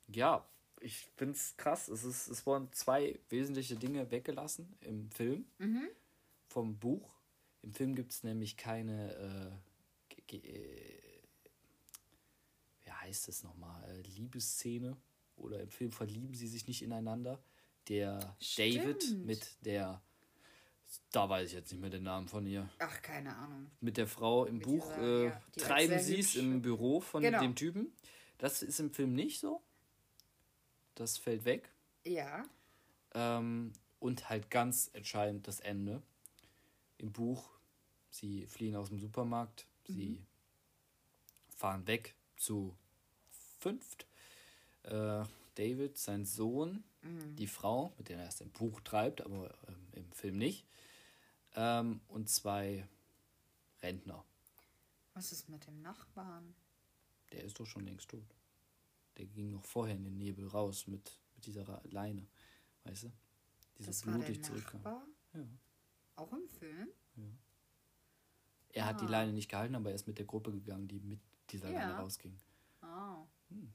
[SPEAKER 1] ja, ich finde es krass. Es, ist, es wurden zwei wesentliche Dinge weggelassen im Film
[SPEAKER 2] Mhm.
[SPEAKER 1] vom Buch. Im Film gibt es nämlich keine, äh, ge- ge- äh, wie heißt es nochmal, äh, Liebesszene. Oder im Film verlieben sie sich nicht ineinander. Der David
[SPEAKER 2] Stimmt.
[SPEAKER 1] mit der, da weiß ich jetzt nicht mehr den Namen von ihr,
[SPEAKER 2] Ach, keine Ahnung.
[SPEAKER 1] mit der Frau im
[SPEAKER 2] Mit
[SPEAKER 1] Buch
[SPEAKER 2] dieser,
[SPEAKER 1] äh,
[SPEAKER 2] ja,
[SPEAKER 1] treiben sie es im Büro von
[SPEAKER 2] Genau.
[SPEAKER 1] dem Typen. Das ist im Film nicht so. Das fällt weg.
[SPEAKER 2] Ja.
[SPEAKER 1] Ähm, und halt ganz entscheidend das Ende. Im Buch, sie fliehen aus dem Supermarkt, sie fahren weg zu fünft. Äh, David, sein Sohn, mhm. die Frau, mit der er erst ein Buch treibt, aber ähm, im Film nicht, ähm, und zwei Rentner.
[SPEAKER 2] Was ist mit dem Nachbarn?
[SPEAKER 1] Der ist doch schon längst tot. Der ging noch vorher in den Nebel raus mit, mit dieser Leine. Weißt du? Diese das blutig
[SPEAKER 2] zurückkam. Ja. Auch im Film? Ja.
[SPEAKER 1] Er ah. hat die ah. Leine nicht gehalten, aber er ist mit der Gruppe gegangen, die mit dieser ja. Leine rausging. Oh.
[SPEAKER 2] Hm.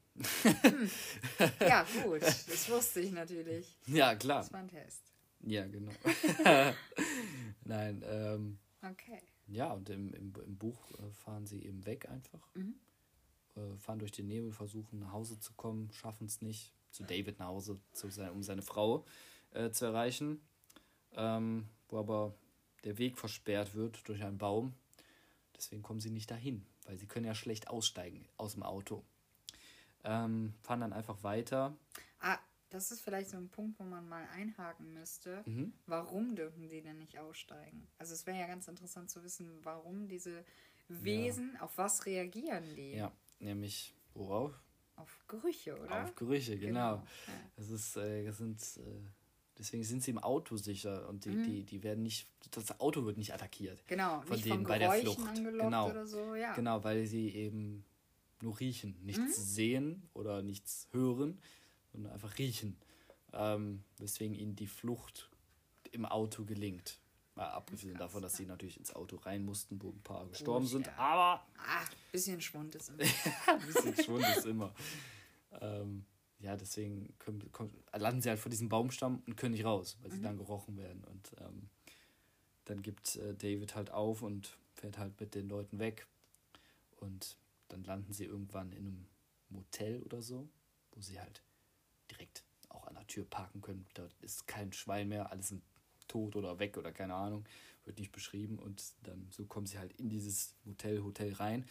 [SPEAKER 2] ja, gut. Das wusste ich natürlich.
[SPEAKER 1] Ja, klar.
[SPEAKER 2] Das war ein Test.
[SPEAKER 1] Ja, genau. *laughs* Nein, ähm.
[SPEAKER 2] Okay.
[SPEAKER 1] Ja, und im, im, im Buch äh, fahren sie eben weg einfach. Mhm. Äh, fahren durch den Nebel, versuchen nach Hause zu kommen, schaffen es nicht, zu David nach Hause, zu sein, um seine Frau äh, zu erreichen. Ähm, wo aber der Weg versperrt wird durch einen Baum. Deswegen kommen sie nicht dahin, weil sie können ja schlecht aussteigen aus dem Auto. Ähm, fahren dann einfach weiter.
[SPEAKER 2] Ah, das ist vielleicht so ein Punkt, wo man mal einhaken müsste. Mhm. Warum dürfen die denn nicht aussteigen? Also es wäre ja ganz interessant zu wissen, warum diese Wesen, ja. auf was reagieren die?
[SPEAKER 1] Ja, nämlich worauf?
[SPEAKER 2] Auf Gerüche, oder?
[SPEAKER 1] Auf Gerüche, genau. genau. Ja. Das ist, äh, das sind, äh, deswegen sind sie im Auto sicher und die, mhm. die, die werden nicht, das Auto wird nicht attackiert.
[SPEAKER 2] Genau, von nicht denen bei der Flucht.
[SPEAKER 1] Genau,
[SPEAKER 2] oder so, ja.
[SPEAKER 1] genau, weil sie eben nur riechen, nichts mhm. sehen oder nichts hören sondern einfach riechen. Ähm, weswegen ihnen die Flucht im Auto gelingt. Mal abgesehen davon, dass sie natürlich ins Auto rein mussten, wo ein paar gestorben oh, sind. Ja. Aber.
[SPEAKER 2] Ah, bisschen Schwund ist *laughs* immer.
[SPEAKER 1] ein bisschen Schwund ist immer. Ähm, ja, deswegen können, kommen, landen sie halt vor diesem Baumstamm und können nicht raus, weil mhm. sie dann gerochen werden. Und ähm, dann gibt äh, David halt auf und fährt halt mit den Leuten weg. Und dann landen sie irgendwann in einem Motel oder so, wo sie halt direkt auch an der Tür parken können. Da ist kein Schwein mehr, alles sind tot oder weg oder keine Ahnung, wird nicht beschrieben. Und dann so kommen sie halt in dieses Motel, Hotel rein.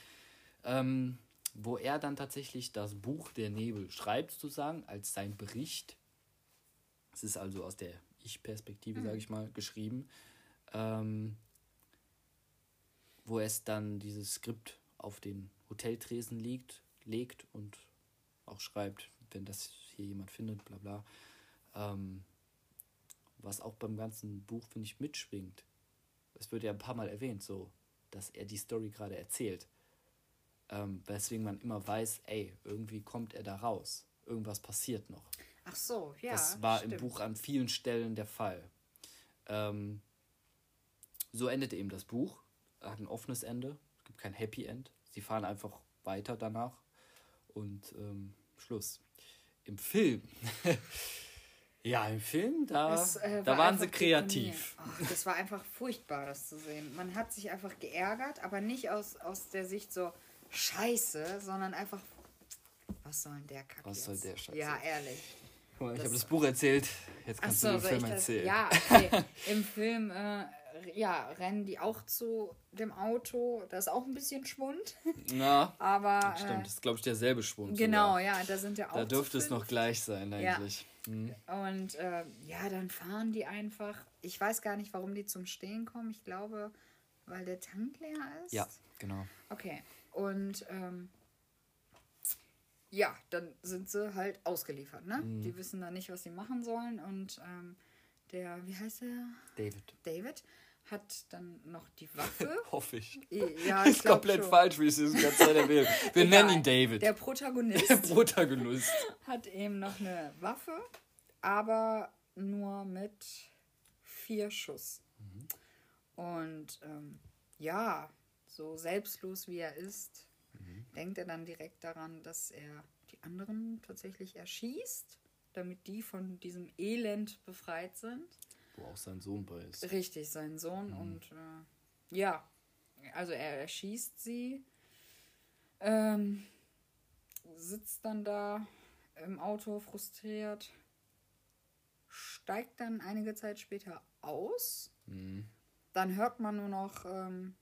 [SPEAKER 1] Ähm, wo er dann tatsächlich das Buch Der Nebel schreibt, sozusagen, als sein Bericht. Es ist also aus der Ich-Perspektive, mhm. sage ich mal, geschrieben. Ähm, wo es dann dieses Skript auf den Hoteltresen liegt, legt und auch schreibt, wenn das hier jemand findet, bla bla. Ähm, was auch beim ganzen Buch, finde ich, mitschwingt. Es wird ja ein paar Mal erwähnt, so, dass er die Story gerade erzählt. Ähm, weswegen man immer weiß, ey, irgendwie kommt er da raus. Irgendwas passiert noch.
[SPEAKER 2] Ach so, ja.
[SPEAKER 1] Das war stimmt. im Buch an vielen Stellen der Fall. Ähm, so endete eben das Buch. Hat ein offenes Ende. Es gibt kein Happy End. Sie fahren einfach weiter danach. Und ähm, Schluss im Film. *laughs* ja, im Film, da, das, äh, da war waren sie kreativ.
[SPEAKER 2] Oh, das war einfach furchtbar, das zu sehen. Man hat sich einfach geärgert, aber nicht aus, aus der Sicht so Scheiße, sondern einfach, was soll denn der Kack
[SPEAKER 1] Was soll der Scheiße?
[SPEAKER 2] Ja, ehrlich.
[SPEAKER 1] Guck mal, ich habe das Buch erzählt, jetzt kannst so, du den Film erzählen.
[SPEAKER 2] ja, okay. *laughs* Im Film äh, ja, rennen die auch zu dem Auto. Da ist auch ein bisschen Schwund. *laughs*
[SPEAKER 1] Ja. *laughs*
[SPEAKER 2] aber.
[SPEAKER 1] Stimmt, äh, das ist, glaube ich, derselbe Schwund.
[SPEAKER 2] Genau, sogar. ja, da sind ja auch.
[SPEAKER 1] Da dürfte es noch gleich sein, eigentlich.
[SPEAKER 2] Ja. Mhm. Und äh, ja, dann fahren die einfach. Ich weiß gar nicht, warum die zum Stehen kommen. Ich glaube, weil der Tank leer ist.
[SPEAKER 1] Ja, genau.
[SPEAKER 2] Okay. Und ähm, ja, dann sind sie halt ausgeliefert, ne? Mhm. Die wissen dann nicht, was sie machen sollen. Und ähm, der, wie heißt der?
[SPEAKER 1] David.
[SPEAKER 2] David hat dann noch die Waffe. *laughs*
[SPEAKER 1] Hoffe ich.
[SPEAKER 2] Ja, ich *laughs*
[SPEAKER 1] ist komplett schon. falsch, wie es ist die ganze Zeit erwähnt. Wir nennen ihn David.
[SPEAKER 2] Der Protagonist. *laughs*
[SPEAKER 1] Der Protagonist.
[SPEAKER 2] hat eben noch eine Waffe, aber nur mit vier Schuss. Mhm. Und ähm, ja, so selbstlos wie er ist, mhm. denkt er dann direkt daran, dass er die anderen tatsächlich erschießt, damit die von diesem Elend befreit sind.
[SPEAKER 1] Wo auch sein Sohn bei ist.
[SPEAKER 2] Richtig, sein Sohn. Mhm. Und äh, ja, also er erschießt sie, ähm, sitzt dann da im Auto frustriert, steigt dann einige Zeit später aus. Mhm. Dann hört man nur noch ähm,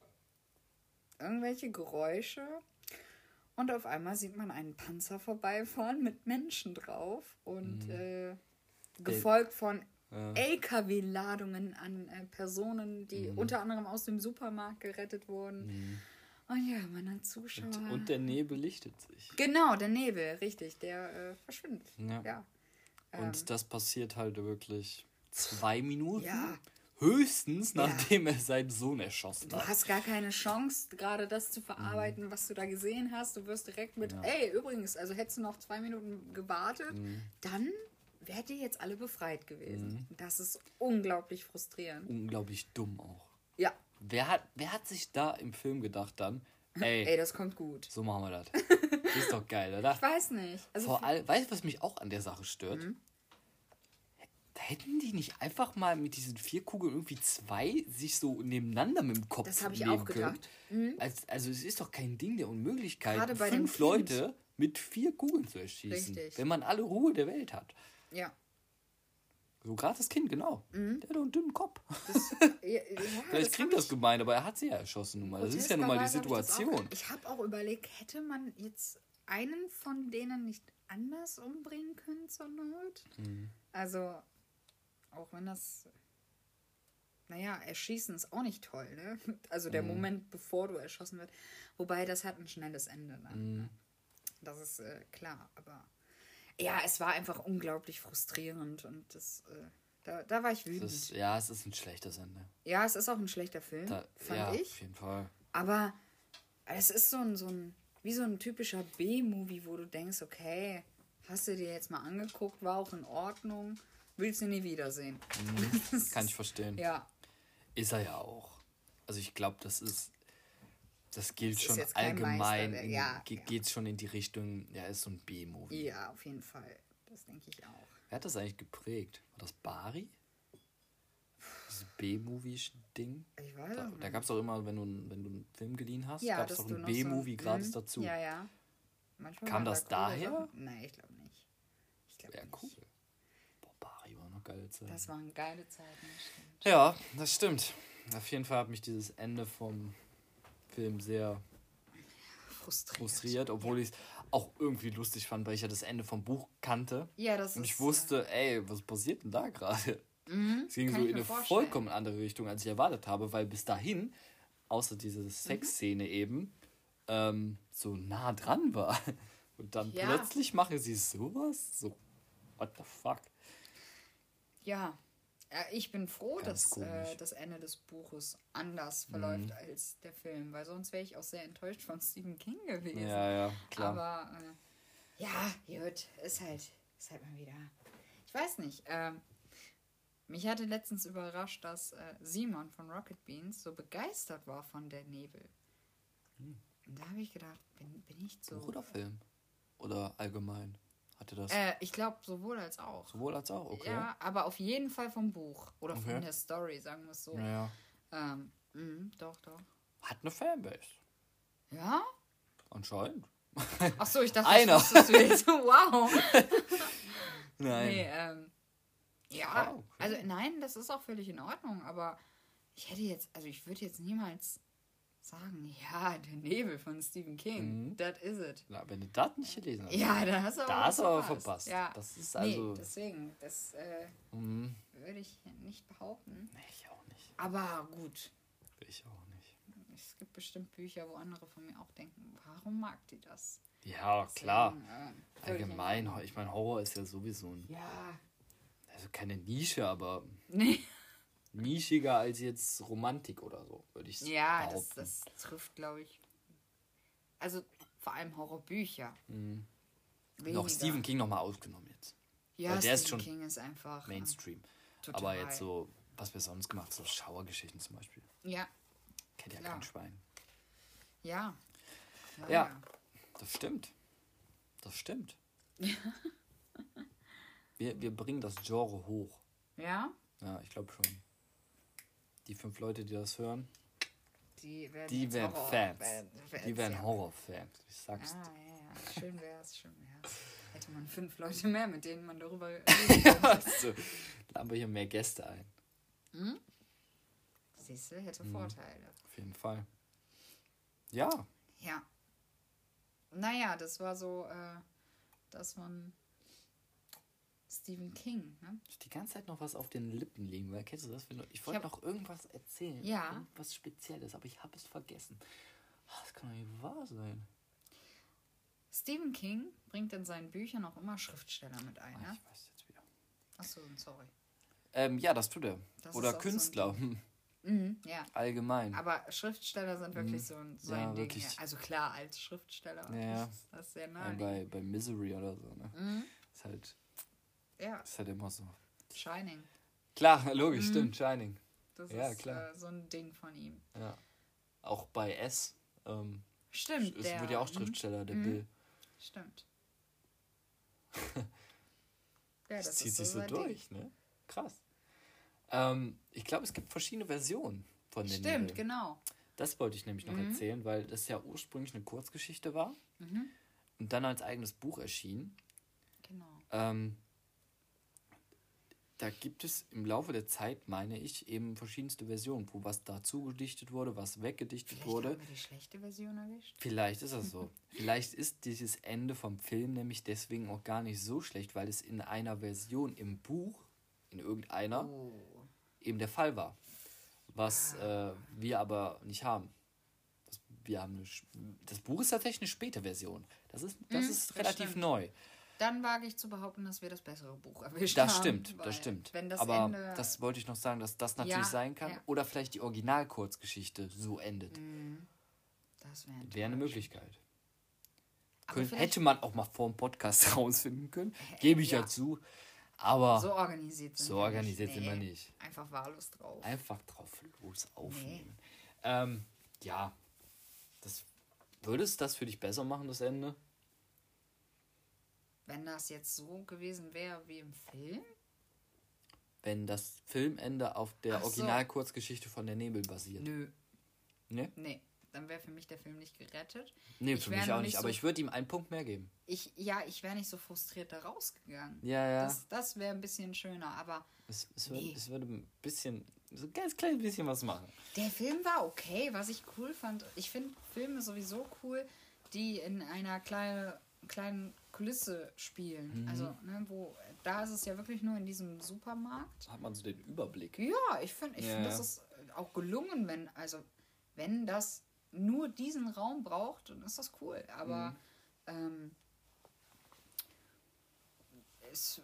[SPEAKER 2] irgendwelche Geräusche. Und auf einmal sieht man einen Panzer vorbeifahren mit Menschen drauf und mhm. äh, gefolgt von ja. LKW-Ladungen an äh, Personen, die mhm. unter anderem aus dem Supermarkt gerettet wurden. Mhm. Und ja, man hat Zuschauer.
[SPEAKER 1] Und, und der Nebel lichtet sich.
[SPEAKER 2] Genau, der Nebel, richtig, der äh, verschwindet.
[SPEAKER 1] Ja.
[SPEAKER 2] Ja.
[SPEAKER 1] Und
[SPEAKER 2] Ähm.
[SPEAKER 1] das passiert halt wirklich zwei Minuten.
[SPEAKER 2] Ja.
[SPEAKER 1] Höchstens, nachdem er seinen Sohn erschossen
[SPEAKER 2] Du
[SPEAKER 1] hat.
[SPEAKER 2] hast gar keine Chance, gerade das zu verarbeiten, was du da gesehen hast. Du wirst direkt mit, ey, übrigens, also hättest du noch zwei Minuten gewartet, dann wärt ihr jetzt alle befreit gewesen. Das ist unglaublich frustrierend.
[SPEAKER 1] Unglaublich dumm auch.
[SPEAKER 2] Ja,
[SPEAKER 1] Wer hat, wer hat sich da im Film gedacht dann, *laughs* ey,
[SPEAKER 2] ey, das kommt gut.
[SPEAKER 1] so machen wir das. *laughs* Ist doch geil, oder?
[SPEAKER 2] Ich weiß nicht. Also
[SPEAKER 1] Vor allem, weißt du, was mich auch an der Sache stört?
[SPEAKER 2] Mhm.
[SPEAKER 1] Da hätten die nicht einfach mal mit diesen vier Kugeln irgendwie zwei sich so nebeneinander mit dem Kopf
[SPEAKER 2] Das hab ich auch gedacht. Mhm.
[SPEAKER 1] können. Als, also es ist doch kein Ding der Unmöglichkeit,
[SPEAKER 2] Gerade bei
[SPEAKER 1] fünf. Leute mit vier Kugeln zu erschießen,
[SPEAKER 2] Richtig.
[SPEAKER 1] wenn man alle Ruhe der Welt hat.
[SPEAKER 2] Ja.
[SPEAKER 1] So gerade das Kind, genau.
[SPEAKER 2] Mhm.
[SPEAKER 1] Der hat doch einen dünnen Kopf. *laughs*
[SPEAKER 2] ja, ja
[SPEAKER 1] Vielleicht klingt das gemeint, aber er hat sie ja erschossen nun mal. Das ist ja nun mal die Situation.
[SPEAKER 2] Ich, das ich habe auch überlegt, hätte man jetzt einen von denen nicht anders umbringen können zur Not?
[SPEAKER 1] Mhm.
[SPEAKER 2] Also, auch wenn das. Naja, erschießen ist auch nicht toll, ne? *laughs* Also
[SPEAKER 1] Mhm.
[SPEAKER 2] der Moment, bevor du erschossen wird. Wobei, das hat ein schnelles Ende dann.
[SPEAKER 1] Mhm.
[SPEAKER 2] Das ist äh, klar, aber. Ja, es war einfach unglaublich frustrierend und das. Äh, da, da war ich wütend.
[SPEAKER 1] Ist, ja, es ist ein schlechtes Ende.
[SPEAKER 2] ja, es ist auch ein schlechter Film,
[SPEAKER 1] Da,
[SPEAKER 2] fand
[SPEAKER 1] ja,
[SPEAKER 2] ich.
[SPEAKER 1] auf jeden Fall.
[SPEAKER 2] Aber es ist so ein, so ein, wie so ein typischer B-Movie, wo du denkst, okay, hast du dir jetzt mal angeguckt, war auch in Ordnung, willst du nie wiedersehen. *laughs*
[SPEAKER 1] Kann ich verstehen.
[SPEAKER 2] Ja,
[SPEAKER 1] Ist er ja auch. Also ich glaube, das ist. Das gilt
[SPEAKER 2] ist
[SPEAKER 1] schon allgemein.
[SPEAKER 2] Meisterwerk,
[SPEAKER 1] in-
[SPEAKER 2] ja,
[SPEAKER 1] ge-
[SPEAKER 2] ja.
[SPEAKER 1] Geht schon in die Richtung, ja, ist so ein B-Movie.
[SPEAKER 2] ja, auf jeden Fall. Das denke ich auch.
[SPEAKER 1] Wer hat das eigentlich geprägt? War das Bari? Dieses B-Movie-Ding?
[SPEAKER 2] Ich weiß
[SPEAKER 1] Da, da gab es auch immer, wenn du, einen- wenn du einen Film geliehen hast,
[SPEAKER 2] Ja,
[SPEAKER 1] gab es auch ein
[SPEAKER 2] noch so-
[SPEAKER 1] B-Movie gratis dazu.
[SPEAKER 2] Ja, ja. Manchmal
[SPEAKER 1] Kam das daher?
[SPEAKER 2] Sachen. Nein, ich glaube nicht. Ich glaube
[SPEAKER 1] Wäre
[SPEAKER 2] nicht.
[SPEAKER 1] cool. Boah, Bari war noch geile Zeit.
[SPEAKER 2] Das waren geile Zeiten.
[SPEAKER 1] Ja, das stimmt. Auf jeden Fall hat mich dieses Ende vom Film sehr
[SPEAKER 2] Frustriert.
[SPEAKER 1] frustriert, obwohl ich es auch irgendwie lustig fand, weil ich ja das Ende vom Buch kannte.
[SPEAKER 2] Ja, das
[SPEAKER 1] Und
[SPEAKER 2] ist.
[SPEAKER 1] ich wusste, ey, was passiert denn da gerade?
[SPEAKER 2] Mhm,
[SPEAKER 1] Es ging so in eine
[SPEAKER 2] vorstellen.
[SPEAKER 1] vollkommen andere Richtung, als ich erwartet habe, weil bis dahin, außer diese
[SPEAKER 2] Mhm.
[SPEAKER 1] Sexszene eben, ähm, so nah dran war. *laughs* Und dann
[SPEAKER 2] Ja.
[SPEAKER 1] plötzlich machen sie sowas? So, what the fuck?
[SPEAKER 2] Ja, ich bin froh,
[SPEAKER 1] Ganz
[SPEAKER 2] dass äh, das Ende des Buches anders verläuft als der Film, weil sonst wäre ich auch sehr enttäuscht von Stephen King gewesen.
[SPEAKER 1] Ja, ja, klar.
[SPEAKER 2] Aber äh, ja, gut, ist halt, ist halt mal wieder. Ich weiß nicht. ähm, mich hatte letztens überrascht, dass äh, Simon von Rocket Beans so begeistert war von der Nebel.
[SPEAKER 1] Hm.
[SPEAKER 2] Und da habe ich gedacht, bin, bin ich so.
[SPEAKER 1] Buch oder Film? Oder allgemein? Hatte das
[SPEAKER 2] Äh, ich glaube, sowohl als auch.
[SPEAKER 1] sowohl als auch? Okay.
[SPEAKER 2] Ja, aber auf jeden Fall vom Buch. Oder
[SPEAKER 1] Okay.
[SPEAKER 2] von der Story, sagen wir es so.
[SPEAKER 1] Naja.
[SPEAKER 2] Ähm, mhm, doch, doch.
[SPEAKER 1] Hat eine Fanbase.
[SPEAKER 2] Ja?
[SPEAKER 1] Anscheinend.
[SPEAKER 2] Achso, ich dachte,
[SPEAKER 1] Einer.
[SPEAKER 2] das du jetzt. *laughs* Wow. *laughs*
[SPEAKER 1] Nein.
[SPEAKER 2] Nee, ähm, ja,
[SPEAKER 1] Ah, okay.
[SPEAKER 2] also nein, das ist auch völlig in Ordnung, aber ich hätte jetzt, also ich würde jetzt niemals sagen, ja, der Nebel von Stephen King,
[SPEAKER 1] Mhm.
[SPEAKER 2] that is it.
[SPEAKER 1] Na, wenn du das nicht gelesen hast.
[SPEAKER 2] Ja, da hast du aber
[SPEAKER 1] Da hast du aber verpasst.
[SPEAKER 2] Ja.
[SPEAKER 1] Das ist
[SPEAKER 2] nee,
[SPEAKER 1] also.
[SPEAKER 2] deswegen, das äh,
[SPEAKER 1] Mhm.
[SPEAKER 2] würde ich nicht behaupten.
[SPEAKER 1] Nee, ich auch nicht.
[SPEAKER 2] Aber gut,
[SPEAKER 1] Ich auch nicht.
[SPEAKER 2] es gibt bestimmt Bücher, wo andere von mir auch denken, warum mag die das?
[SPEAKER 1] Ja, klar.
[SPEAKER 2] Deswegen, äh, völlig in
[SPEAKER 1] Allgemein, ich meine, Horror ist ja sowieso ein,
[SPEAKER 2] Ja,
[SPEAKER 1] also keine Nische, aber
[SPEAKER 2] nee.
[SPEAKER 1] Nischiger als jetzt Romantik oder so, würde ich
[SPEAKER 2] Ja, das, das trifft, glaube ich. Also vor allem Horrorbücher.
[SPEAKER 1] Mhm. Noch Stephen King nochmal ausgenommen jetzt.
[SPEAKER 2] Ja,
[SPEAKER 1] weil der ist
[SPEAKER 2] Stephen
[SPEAKER 1] schon
[SPEAKER 2] King ist einfach. äh,
[SPEAKER 1] Mainstream.
[SPEAKER 2] Total.
[SPEAKER 1] Aber jetzt so, was wir sonst gemacht so Schauergeschichten zum Beispiel.
[SPEAKER 2] Ja,
[SPEAKER 1] Kennt ja
[SPEAKER 2] Klar.
[SPEAKER 1] kein Schwein.
[SPEAKER 2] ja.
[SPEAKER 1] Ja. Das stimmt. Das stimmt. *laughs* wir, wir bringen das Genre hoch.
[SPEAKER 2] Ja,
[SPEAKER 1] Ja, ich glaube schon. Die fünf Leute, die das hören,
[SPEAKER 2] die werden,
[SPEAKER 1] die werden Fans.
[SPEAKER 2] werden-
[SPEAKER 1] Die werden
[SPEAKER 2] ja.
[SPEAKER 1] Horrorfans. Ich sag's
[SPEAKER 2] Ah, ja, ja. Schön wär's, schön wär's. Hätte man fünf Leute mehr, mit denen man darüber *laughs* reden könnte.
[SPEAKER 1] Also, laden wir hier mehr Gäste ein.
[SPEAKER 2] Siehst du, hätte
[SPEAKER 1] Mhm.
[SPEAKER 2] Vorteile.
[SPEAKER 1] Auf jeden Fall. Ja.
[SPEAKER 2] Ja. Naja, das war so, äh, das von Stephen King, ne?
[SPEAKER 1] Ich die ganze Zeit noch was auf den Lippen liegen, weil kennst du das? Ich wollte noch irgendwas erzählen.
[SPEAKER 2] Ja.
[SPEAKER 1] Irgendwas Spezielles, aber ich habe es vergessen. Das kann doch nicht wahr sein.
[SPEAKER 2] Stephen King bringt in seinen Büchern auch immer Schriftsteller mit ein,
[SPEAKER 1] Ah,
[SPEAKER 2] ne?
[SPEAKER 1] Ich weiß jetzt wieder.
[SPEAKER 2] Achso, sorry.
[SPEAKER 1] Ähm, ja, das tut er.
[SPEAKER 2] Das
[SPEAKER 1] Oder
[SPEAKER 2] auch so
[SPEAKER 1] Künstler. *laughs*
[SPEAKER 2] Mhm, ja.
[SPEAKER 1] Allgemein.
[SPEAKER 2] Aber Schriftsteller sind wirklich so ein, so
[SPEAKER 1] Mhm. Ja,
[SPEAKER 2] ein Ding.
[SPEAKER 1] wirklich.
[SPEAKER 2] Ja. Also klar, als Schriftsteller.
[SPEAKER 1] Ja, ja.
[SPEAKER 2] Das ist sehr
[SPEAKER 1] Ja,
[SPEAKER 2] nah.
[SPEAKER 1] bei, bei Misery oder so, ne?
[SPEAKER 2] Mhm.
[SPEAKER 1] Ist halt,
[SPEAKER 2] Ja,
[SPEAKER 1] ist halt immer so.
[SPEAKER 2] Shining.
[SPEAKER 1] Klar, logisch,
[SPEAKER 2] Mhm.
[SPEAKER 1] stimmt, Shining.
[SPEAKER 2] Das
[SPEAKER 1] Ja,
[SPEAKER 2] ist
[SPEAKER 1] klar.
[SPEAKER 2] Äh, so ein Ding von ihm.
[SPEAKER 1] Ja. Auch bei S. Ähm,
[SPEAKER 2] Stimmt.
[SPEAKER 1] es
[SPEAKER 2] der,
[SPEAKER 1] wird ja auch Schriftsteller, der
[SPEAKER 2] Mhm.
[SPEAKER 1] Bill.
[SPEAKER 2] Stimmt. *laughs* ja,
[SPEAKER 1] Das,
[SPEAKER 2] das
[SPEAKER 1] zieht
[SPEAKER 2] ist
[SPEAKER 1] sich so
[SPEAKER 2] Ding.
[SPEAKER 1] durch, ne? Krass. Ähm, ich glaube, es gibt verschiedene Versionen von den
[SPEAKER 2] Stimmt,
[SPEAKER 1] Nebeln.
[SPEAKER 2] genau.
[SPEAKER 1] Das wollte ich nämlich noch
[SPEAKER 2] Mhm.
[SPEAKER 1] erzählen, weil das ja ursprünglich eine Kurzgeschichte war
[SPEAKER 2] Mhm.
[SPEAKER 1] und dann als eigenes Buch erschien.
[SPEAKER 2] Genau.
[SPEAKER 1] Ähm, da gibt es im Laufe der Zeit, meine ich, eben verschiedenste Versionen, wo was dazu gedichtet wurde, was weggedichtet
[SPEAKER 2] Vielleicht
[SPEAKER 1] wurde.
[SPEAKER 2] haben wir die schlechte Version erwischt.
[SPEAKER 1] Vielleicht ist das so. *laughs* Vielleicht ist dieses Ende vom Film nämlich deswegen auch gar nicht so schlecht, weil es in einer Version im Buch, in irgendeiner,
[SPEAKER 2] Oh.
[SPEAKER 1] eben der Fall war. Was äh, wir aber nicht haben. Das, wir haben eine, das Buch ist tatsächlich eine späte Version. Das ist, das
[SPEAKER 2] Mhm,
[SPEAKER 1] ist
[SPEAKER 2] das
[SPEAKER 1] relativ
[SPEAKER 2] stimmt.
[SPEAKER 1] neu.
[SPEAKER 2] Dann wage ich zu behaupten, dass wir das bessere Buch erwischt
[SPEAKER 1] Das
[SPEAKER 2] haben.
[SPEAKER 1] stimmt, das stimmt.
[SPEAKER 2] Wenn das
[SPEAKER 1] aber
[SPEAKER 2] Ende.
[SPEAKER 1] das wollte ich noch sagen, dass das natürlich
[SPEAKER 2] Ja,
[SPEAKER 1] sein kann.
[SPEAKER 2] ja.
[SPEAKER 1] Oder vielleicht die Originalkurzgeschichte so endet.
[SPEAKER 2] das wäre
[SPEAKER 1] Wäre eine Möglichkeit.
[SPEAKER 2] Vielleicht-
[SPEAKER 1] hätte man auch mal vor dem Podcast *laughs* rausfinden können. Gebe ich ja,
[SPEAKER 2] ja.
[SPEAKER 1] zu. Aber
[SPEAKER 2] So organisiert sind
[SPEAKER 1] so
[SPEAKER 2] wir
[SPEAKER 1] organisiert
[SPEAKER 2] nicht.
[SPEAKER 1] sind wir nicht.
[SPEAKER 2] Einfach wahllos drauf.
[SPEAKER 1] einfach drauf los aufnehmen. Ähm, ja, das würde es das für dich besser machen, das Ende?
[SPEAKER 2] Wenn das jetzt so gewesen wäre wie im Film?
[SPEAKER 1] Wenn das Filmende auf der
[SPEAKER 2] so.
[SPEAKER 1] Originalkurzgeschichte von der Nebel basiert.
[SPEAKER 2] Nö.
[SPEAKER 1] Ne?
[SPEAKER 2] Nee. Dann wäre für mich der Film nicht gerettet.
[SPEAKER 1] Nee,
[SPEAKER 2] Ich
[SPEAKER 1] für mich auch
[SPEAKER 2] nicht
[SPEAKER 1] nicht, aber
[SPEAKER 2] so-
[SPEAKER 1] ich würde ihm einen Punkt mehr geben.
[SPEAKER 2] Ich, ja, ich wäre nicht so frustriert da rausgegangen.
[SPEAKER 1] Ja, ja.
[SPEAKER 2] Das, das wäre ein bisschen schöner, aber
[SPEAKER 1] Es, es, würde,
[SPEAKER 2] Nee.
[SPEAKER 1] es würde ein bisschen, so ein ganz kleines bisschen was machen.
[SPEAKER 2] der Film war okay. Was ich cool fand, ich finde Filme sowieso cool, die in einer kleinen, kleinen Kulisse spielen.
[SPEAKER 1] Mhm.
[SPEAKER 2] Also, ne, wo, da ist es ja wirklich nur in diesem Supermarkt.
[SPEAKER 1] Hat man so den Überblick.
[SPEAKER 2] Ja, ich finde, ich
[SPEAKER 1] Ja,
[SPEAKER 2] find, das ist auch gelungen, wenn, also, wenn das nur diesen Raum braucht, dann ist das cool. Aber ähm, es äh,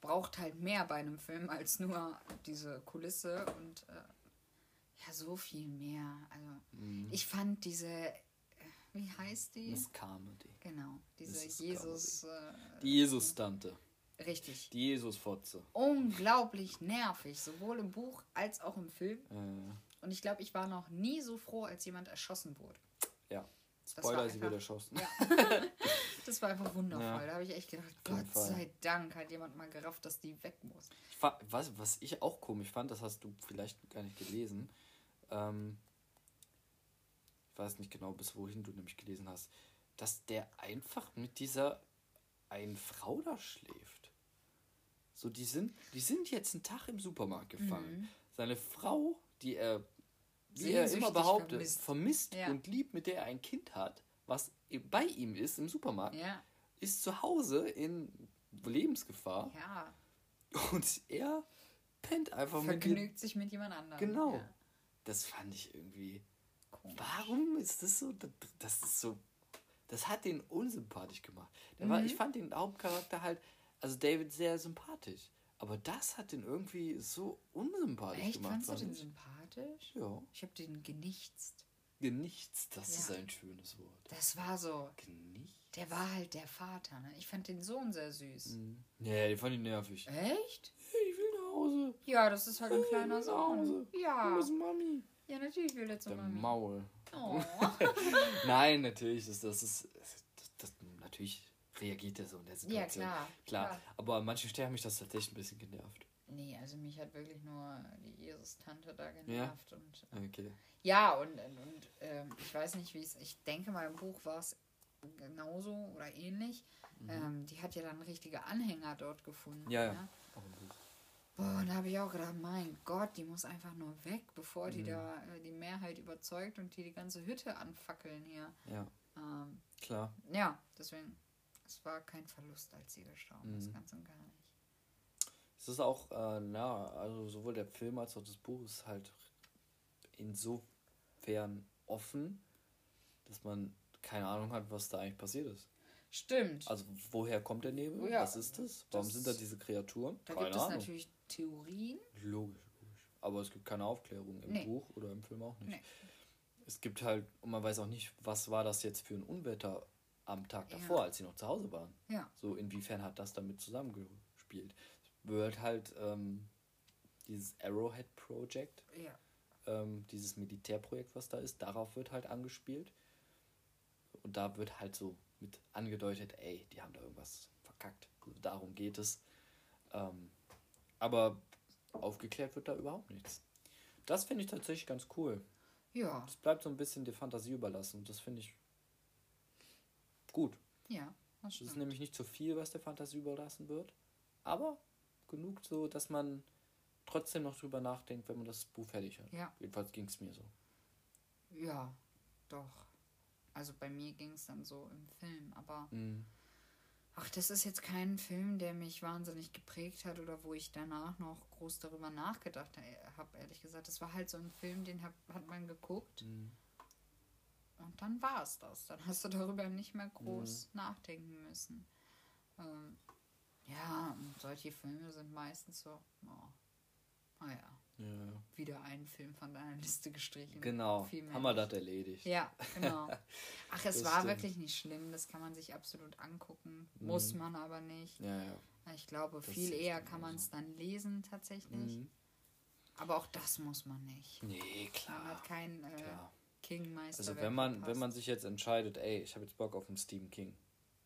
[SPEAKER 2] braucht halt mehr bei einem Film als nur diese Kulisse und äh, ja, so viel mehr. Also, ich fand diese, wie heißt die?
[SPEAKER 1] Das Comedy.
[SPEAKER 2] Genau, diese
[SPEAKER 1] Mrs.
[SPEAKER 2] Jesus, äh,
[SPEAKER 1] Die Jesus-Tante.
[SPEAKER 2] richtig.
[SPEAKER 1] Die Jesus-Fotze.
[SPEAKER 2] unglaublich nervig, sowohl im Buch als auch im Film.
[SPEAKER 1] Äh,
[SPEAKER 2] Und ich glaube, ich war noch nie so froh, als jemand erschossen wurde.
[SPEAKER 1] ja.
[SPEAKER 2] Das
[SPEAKER 1] Spoiler,
[SPEAKER 2] war
[SPEAKER 1] sie
[SPEAKER 2] einfach-
[SPEAKER 1] wird erschossen.
[SPEAKER 2] Ja. *laughs* das war einfach wundervoll.
[SPEAKER 1] Ja.
[SPEAKER 2] Da habe ich echt gedacht, Gott
[SPEAKER 1] Fall.
[SPEAKER 2] sei Dank hat jemand mal gerafft, dass die weg muss.
[SPEAKER 1] Ich was, was ich auch komisch fand, das hast du vielleicht gar nicht gelesen. Ähm, weiß nicht genau, bis wohin du nämlich gelesen hast, dass der einfach mit dieser einen Frau da schläft. So, die sind, die sind jetzt einen Tag im Supermarkt gefangen.
[SPEAKER 2] Mhm.
[SPEAKER 1] Seine Frau, die er, wie er immer behauptet,
[SPEAKER 2] vermisst.
[SPEAKER 1] vermisst,
[SPEAKER 2] Ja.
[SPEAKER 1] und liebt, mit der er ein Kind hat, was bei ihm ist im Supermarkt,
[SPEAKER 2] Ja,
[SPEAKER 1] ist zu Hause in Lebensgefahr.
[SPEAKER 2] ja.
[SPEAKER 1] Und er pennt einfach mit ihr.
[SPEAKER 2] Vergnügt sich mit jemand anderem.
[SPEAKER 1] Genau. Das fand ich irgendwie.
[SPEAKER 2] Komisch.
[SPEAKER 1] Warum ist das so? Das- ist so. Das hat den unsympathisch gemacht.
[SPEAKER 2] Mhm.
[SPEAKER 1] war, ich fand den Hauptcharakter halt, also David sehr sympathisch. Aber das hat den irgendwie so unsympathisch
[SPEAKER 2] Echt,
[SPEAKER 1] gemacht.
[SPEAKER 2] fandst du
[SPEAKER 1] fand
[SPEAKER 2] den
[SPEAKER 1] ich.
[SPEAKER 2] sympathisch?
[SPEAKER 1] Ja.
[SPEAKER 2] Ich habe den genichtst.
[SPEAKER 1] Genichts, das
[SPEAKER 2] Ja.
[SPEAKER 1] ist ein schönes Wort.
[SPEAKER 2] Das war so,
[SPEAKER 1] Genichts.
[SPEAKER 2] der war halt der Vater. Ne? Ich fand den Sohn sehr süß.
[SPEAKER 1] Mhm. Nee, den fand ich nervig.
[SPEAKER 2] Echt?
[SPEAKER 1] Ich will nach Hause.
[SPEAKER 2] Ja, das ist halt ein
[SPEAKER 1] Ich
[SPEAKER 2] kleiner. Sohn. Ja.
[SPEAKER 1] Wo ist Mami?
[SPEAKER 2] Ja, natürlich will er zu
[SPEAKER 1] Der
[SPEAKER 2] Mami.
[SPEAKER 1] Maul.
[SPEAKER 2] Oh. *laughs*
[SPEAKER 1] Nein, natürlich ist das ist das, das, natürlich reagiert er so in der
[SPEAKER 2] Ja,
[SPEAKER 1] Situation.
[SPEAKER 2] klar,
[SPEAKER 1] Klar,
[SPEAKER 2] klar.
[SPEAKER 1] aber an manchen Stellen hat mich das tatsächlich ein bisschen genervt.
[SPEAKER 2] Nee, also mich hat wirklich nur die Jesus-Tante da genervt. Und,
[SPEAKER 1] Okay.
[SPEAKER 2] ja, und, und, und ähm, ich weiß nicht, wie es. Ich denke mal, im Buch war es genauso oder ähnlich. Ähm, die hat ja dann richtige Anhänger dort gefunden.
[SPEAKER 1] Mhm. Ja, ja.
[SPEAKER 2] ne?
[SPEAKER 1] Auch im Buch.
[SPEAKER 2] Boah, und da habe ich auch gedacht, mein Gott, die muss einfach nur weg, bevor
[SPEAKER 1] Mhm.
[SPEAKER 2] die da äh, die Mehrheit überzeugt und die die ganze Hütte anfackeln hier.
[SPEAKER 1] Ja,
[SPEAKER 2] Ähm,
[SPEAKER 1] klar.
[SPEAKER 2] ja, deswegen, es war kein Verlust, als sie gestorben
[SPEAKER 1] Mhm.
[SPEAKER 2] ist, ganz und gar nicht.
[SPEAKER 1] Es ist auch, äh, na, also sowohl der Film als auch das Buch ist halt insofern offen, dass man keine Ahnung hat, was da eigentlich passiert ist.
[SPEAKER 2] Stimmt.
[SPEAKER 1] Also woher kommt der Nebel?
[SPEAKER 2] Ja,
[SPEAKER 1] was ist das? Warum
[SPEAKER 2] das-
[SPEAKER 1] sind da diese Kreaturen?
[SPEAKER 2] da
[SPEAKER 1] keine
[SPEAKER 2] gibt es
[SPEAKER 1] Ahnung.
[SPEAKER 2] natürlich Theorien.
[SPEAKER 1] Logisch, logisch. Aber es gibt keine Aufklärung im
[SPEAKER 2] Nee.
[SPEAKER 1] Buch oder im Film auch nicht.
[SPEAKER 2] Nee.
[SPEAKER 1] Es gibt halt, und man weiß auch nicht, was war das jetzt für ein Unwetter am Tag
[SPEAKER 2] Ja.
[SPEAKER 1] davor, als sie noch zu Hause waren.
[SPEAKER 2] Ja.
[SPEAKER 1] So, inwiefern hat das damit zusammengespielt? Es wird halt ähm, dieses Arrowhead Project,
[SPEAKER 2] Ja.
[SPEAKER 1] ähm, dieses Militärprojekt, was da ist, darauf wird halt angespielt. Und da wird halt so mit angedeutet, ey, die haben da irgendwas verkackt. Also darum geht es. Ähm, aber aufgeklärt wird da überhaupt nichts. Das finde ich tatsächlich ganz cool.
[SPEAKER 2] Ja.
[SPEAKER 1] Es bleibt so ein bisschen der Fantasie überlassen das finde ich gut.
[SPEAKER 2] Ja. Das
[SPEAKER 1] Es ist
[SPEAKER 2] stimmt.
[SPEAKER 1] nämlich nicht zu viel, was der Fantasie überlassen wird, aber genug so, dass man trotzdem noch drüber nachdenkt, wenn man das Buch fertig hat.
[SPEAKER 2] Ja.
[SPEAKER 1] Jedenfalls ging es mir so.
[SPEAKER 2] Ja, doch. Also bei mir ging es dann so im Film, aber
[SPEAKER 1] Mhm.
[SPEAKER 2] Ach, das ist jetzt kein Film, der mich wahnsinnig geprägt hat oder wo ich danach noch groß darüber nachgedacht habe, ehrlich gesagt. Das war halt so ein Film, den hab, hat man geguckt
[SPEAKER 1] Mhm.
[SPEAKER 2] und dann war es das. Dann hast du darüber nicht mehr groß nachdenken müssen. Ähm, ja, und solche Filme sind meistens so, oh, naja,
[SPEAKER 1] Ja.
[SPEAKER 2] wieder ein Film von deiner Liste gestrichen.
[SPEAKER 1] Genau, haben wir das erledigt.
[SPEAKER 2] Ja, genau. *laughs* Ach, es war
[SPEAKER 1] stimmt.
[SPEAKER 2] wirklich nicht schlimm. Das kann man sich absolut angucken. Muss man aber nicht.
[SPEAKER 1] Ja, ja.
[SPEAKER 2] Ich glaube,
[SPEAKER 1] Das
[SPEAKER 2] viel eher kann man es dann lesen tatsächlich.
[SPEAKER 1] Mhm.
[SPEAKER 2] Aber auch das muss man nicht.
[SPEAKER 1] Nee,
[SPEAKER 2] Man
[SPEAKER 1] klar.
[SPEAKER 2] hat keinen äh. King-Meister.
[SPEAKER 1] Also wenn man, wenn man sich jetzt entscheidet, ey, ich habe jetzt Bock auf einen Stephen King,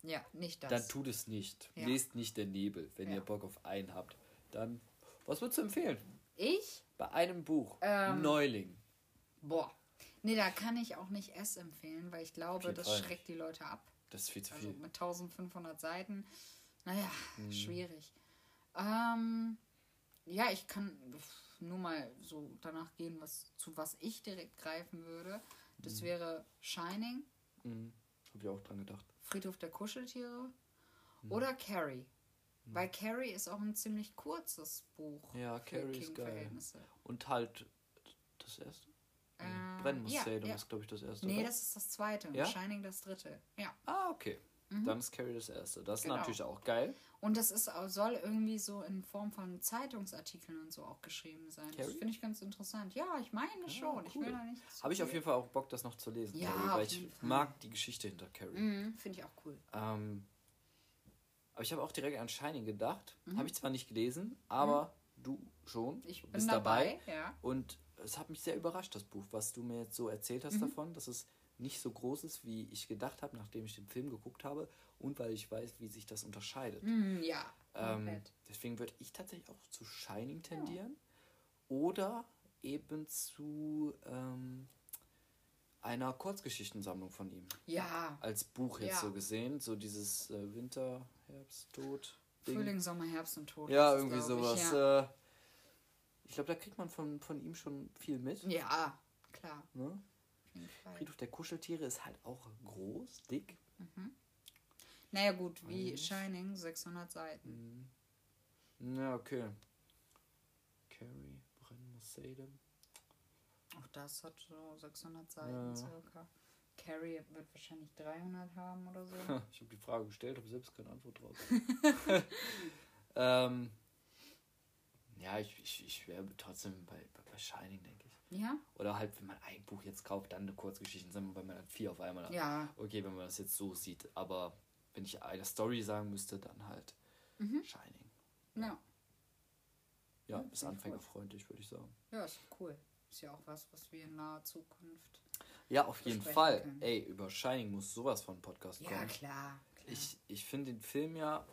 [SPEAKER 2] Ja, nicht das.
[SPEAKER 1] dann tut es nicht. Lest nicht der Nebel, wenn ihr Bock auf einen habt. Dann, was würdest du empfehlen?
[SPEAKER 2] Ich?
[SPEAKER 1] Bei einem Buch,
[SPEAKER 2] Ähm,
[SPEAKER 1] Neuling.
[SPEAKER 2] Boah. Nee, da kann ich auch nicht S empfehlen, weil ich glaube, das
[SPEAKER 1] nicht.
[SPEAKER 2] schreckt die Leute ab.
[SPEAKER 1] Das ist viel zu
[SPEAKER 2] Also
[SPEAKER 1] viel.
[SPEAKER 2] mit 1500 Seiten. Naja,
[SPEAKER 1] Mhm.
[SPEAKER 2] schwierig. Ähm, ja, ich kann nur mal so danach gehen, was, zu was ich direkt greifen würde. Das
[SPEAKER 1] Mhm.
[SPEAKER 2] wäre Shining,
[SPEAKER 1] Mhm. Hab ich auch dran gedacht.
[SPEAKER 2] Friedhof der Kuscheltiere
[SPEAKER 1] Mhm.
[SPEAKER 2] oder Carrie. Weil Carrie ist auch ein ziemlich kurzes Buch.
[SPEAKER 1] Ja, Carrie ist geil. Und halt das erste?
[SPEAKER 2] Äh,
[SPEAKER 1] Brennmuseum
[SPEAKER 2] ja, ja.
[SPEAKER 1] ist, glaube ich, das erste.
[SPEAKER 2] Nee,
[SPEAKER 1] oder?
[SPEAKER 2] das ist das zweite. und
[SPEAKER 1] Ja?
[SPEAKER 2] Shining das dritte. Ja.
[SPEAKER 1] Ah, okay. Dann ist Carrie das erste. Das
[SPEAKER 2] Genau.
[SPEAKER 1] ist natürlich auch geil.
[SPEAKER 2] Und das ist, auch- soll irgendwie so in Form von Zeitungsartikeln und so auch geschrieben sein. Das
[SPEAKER 1] Carrie?
[SPEAKER 2] finde ich ganz interessant. Ja, ich meine schon. Ich will da nicht. zu
[SPEAKER 1] Habe ich auf jeden Fall auch Bock, das noch zu lesen.
[SPEAKER 2] Ja,
[SPEAKER 1] Carrie, weil ich
[SPEAKER 2] Fall.
[SPEAKER 1] mag die Geschichte hinter Carrie.
[SPEAKER 2] Mhm, finde ich auch cool.
[SPEAKER 1] Ähm, aber ich habe auch direkt an Shining gedacht.
[SPEAKER 2] Mhm.
[SPEAKER 1] Habe ich zwar nicht gelesen, aber du schon.
[SPEAKER 2] Ich bin
[SPEAKER 1] bist
[SPEAKER 2] dabei, ja.
[SPEAKER 1] Und es hat mich sehr überrascht, das Buch, was du mir jetzt so erzählt
[SPEAKER 2] Mhm.
[SPEAKER 1] hast davon, dass es nicht so groß ist, wie ich gedacht habe, nachdem ich den Film geguckt habe und weil ich weiß, wie sich das unterscheidet.
[SPEAKER 2] Mhm, ja,
[SPEAKER 1] Ähm, deswegen würde ich tatsächlich auch zu Shining tendieren oder eben zu ähm, einer Kurzgeschichtensammlung von ihm.
[SPEAKER 2] ja,
[SPEAKER 1] Als Buch jetzt
[SPEAKER 2] Ja.
[SPEAKER 1] so gesehen, so dieses äh, Winter, Herbst, Tod. Ding.
[SPEAKER 2] Frühling, Sommer, Herbst und Tod.
[SPEAKER 1] Ja, irgendwie sowas.
[SPEAKER 2] Ich, ja.
[SPEAKER 1] Äh, ich glaube, da kriegt man von, von ihm schon viel mit.
[SPEAKER 2] ja, klar.
[SPEAKER 1] Ne? Friedhof der Kuscheltiere ist halt auch groß, dick.
[SPEAKER 2] Naja, gut, wie Shining, 600 Seiten.
[SPEAKER 1] Ja, okay. Carrie, Brennmuseum.
[SPEAKER 2] Auch das hat so 600 Seiten
[SPEAKER 1] Ja.
[SPEAKER 2] circa. Carrie wird wahrscheinlich 300 haben oder so. *laughs*
[SPEAKER 1] Ich habe die Frage gestellt, habe selbst keine Antwort drauf. *laughs* ähm, ja, ich, ich, ich wäre trotzdem bei, bei, Shining, denke ich.
[SPEAKER 2] ja?
[SPEAKER 1] Oder halt, wenn man ein Buch jetzt kauft, dann eine Kurzgeschichte, weil man dann vier auf einmal hat.
[SPEAKER 2] Ja.
[SPEAKER 1] Okay, wenn man das jetzt so sieht. Aber wenn ich eine Story sagen müsste, dann halt
[SPEAKER 2] Mhm.
[SPEAKER 1] Shining.
[SPEAKER 2] Ja.
[SPEAKER 1] Ja,
[SPEAKER 2] Ja,
[SPEAKER 1] ist anfängerfreundlich, würde ich sagen.
[SPEAKER 2] Ja, ist cool. Ist ja auch was, was wir in naher Zukunft.
[SPEAKER 1] Ja, auf jeden Fall.
[SPEAKER 2] können.
[SPEAKER 1] Ey, über Shining muss sowas von Podcast
[SPEAKER 2] Ja,
[SPEAKER 1] kommen.
[SPEAKER 2] klar. klar.
[SPEAKER 1] Ich, ich finde den Film ja.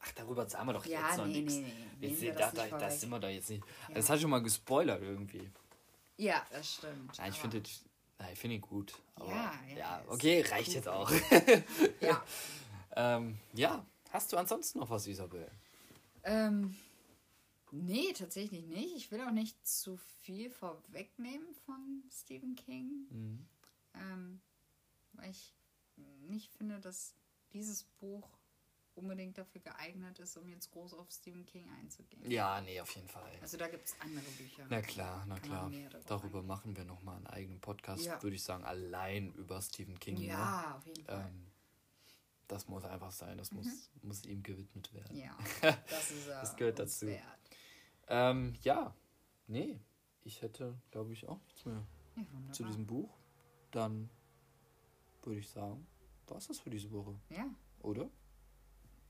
[SPEAKER 1] Ach, darüber sagen wir doch
[SPEAKER 2] Ja,
[SPEAKER 1] jetzt noch
[SPEAKER 2] nee,
[SPEAKER 1] nichts.
[SPEAKER 2] nee, nee.
[SPEAKER 1] Da,
[SPEAKER 2] das
[SPEAKER 1] da, da
[SPEAKER 2] vorweg.
[SPEAKER 1] sind wir da jetzt nicht.
[SPEAKER 2] Ja.
[SPEAKER 1] Das hat schon mal gespoilert irgendwie.
[SPEAKER 2] ja, das stimmt.
[SPEAKER 1] Ja, ich finde ja, ich finde ihn gut. Aber,
[SPEAKER 2] Ja, ja,
[SPEAKER 1] ja, okay, reicht jetzt auch. *laughs*
[SPEAKER 2] Ja.
[SPEAKER 1] ähm, ja, hast du ansonsten noch was, Isabel?
[SPEAKER 2] Ähm, nee, tatsächlich nicht. Ich will auch nicht zu viel vorwegnehmen von Stephen King.
[SPEAKER 1] Mhm.
[SPEAKER 2] Ähm, weil ich nicht finde, dass dieses Buch unbedingt dafür geeignet ist, um jetzt groß auf Stephen King einzugehen.
[SPEAKER 1] Ja, nee, auf jeden Fall.
[SPEAKER 2] Also da gibt es andere Bücher.
[SPEAKER 1] Na klar, na klar. Darüber machen wir nochmal einen eigenen Podcast,
[SPEAKER 2] Ja.
[SPEAKER 1] würde ich sagen, allein über Stephen King.
[SPEAKER 2] Ja,
[SPEAKER 1] ne?
[SPEAKER 2] auf jeden Fall.
[SPEAKER 1] Ähm, das muss einfach sein, das muss, muss ihm gewidmet werden.
[SPEAKER 2] Mhm. Ja, *laughs* das ist ja
[SPEAKER 1] Das gehört dazu.
[SPEAKER 2] Wert.
[SPEAKER 1] Ähm, ja, nee, ich hätte, glaube ich, auch nichts mehr
[SPEAKER 2] Ja,
[SPEAKER 1] zu diesem Buch. Dann würde ich sagen, war es das für diese Woche,
[SPEAKER 2] Ja,
[SPEAKER 1] oder?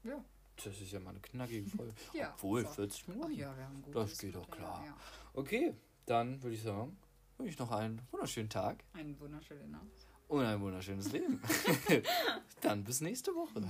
[SPEAKER 2] ja.
[SPEAKER 1] Das ist ja mal eine knackige Folge. *laughs*
[SPEAKER 2] Ja,
[SPEAKER 1] Obwohl,
[SPEAKER 2] so.
[SPEAKER 1] 40
[SPEAKER 2] Ach
[SPEAKER 1] Minuten.
[SPEAKER 2] ja, wir haben gut.
[SPEAKER 1] Das geht doch klar.
[SPEAKER 2] Ja.
[SPEAKER 1] Okay, dann würde ich sagen, wünsche ich noch einen wunderschönen Tag
[SPEAKER 2] Ein wunderschöner Name.
[SPEAKER 1] und ein wunderschönes Leben. *laughs* *laughs* dann bis nächste Woche.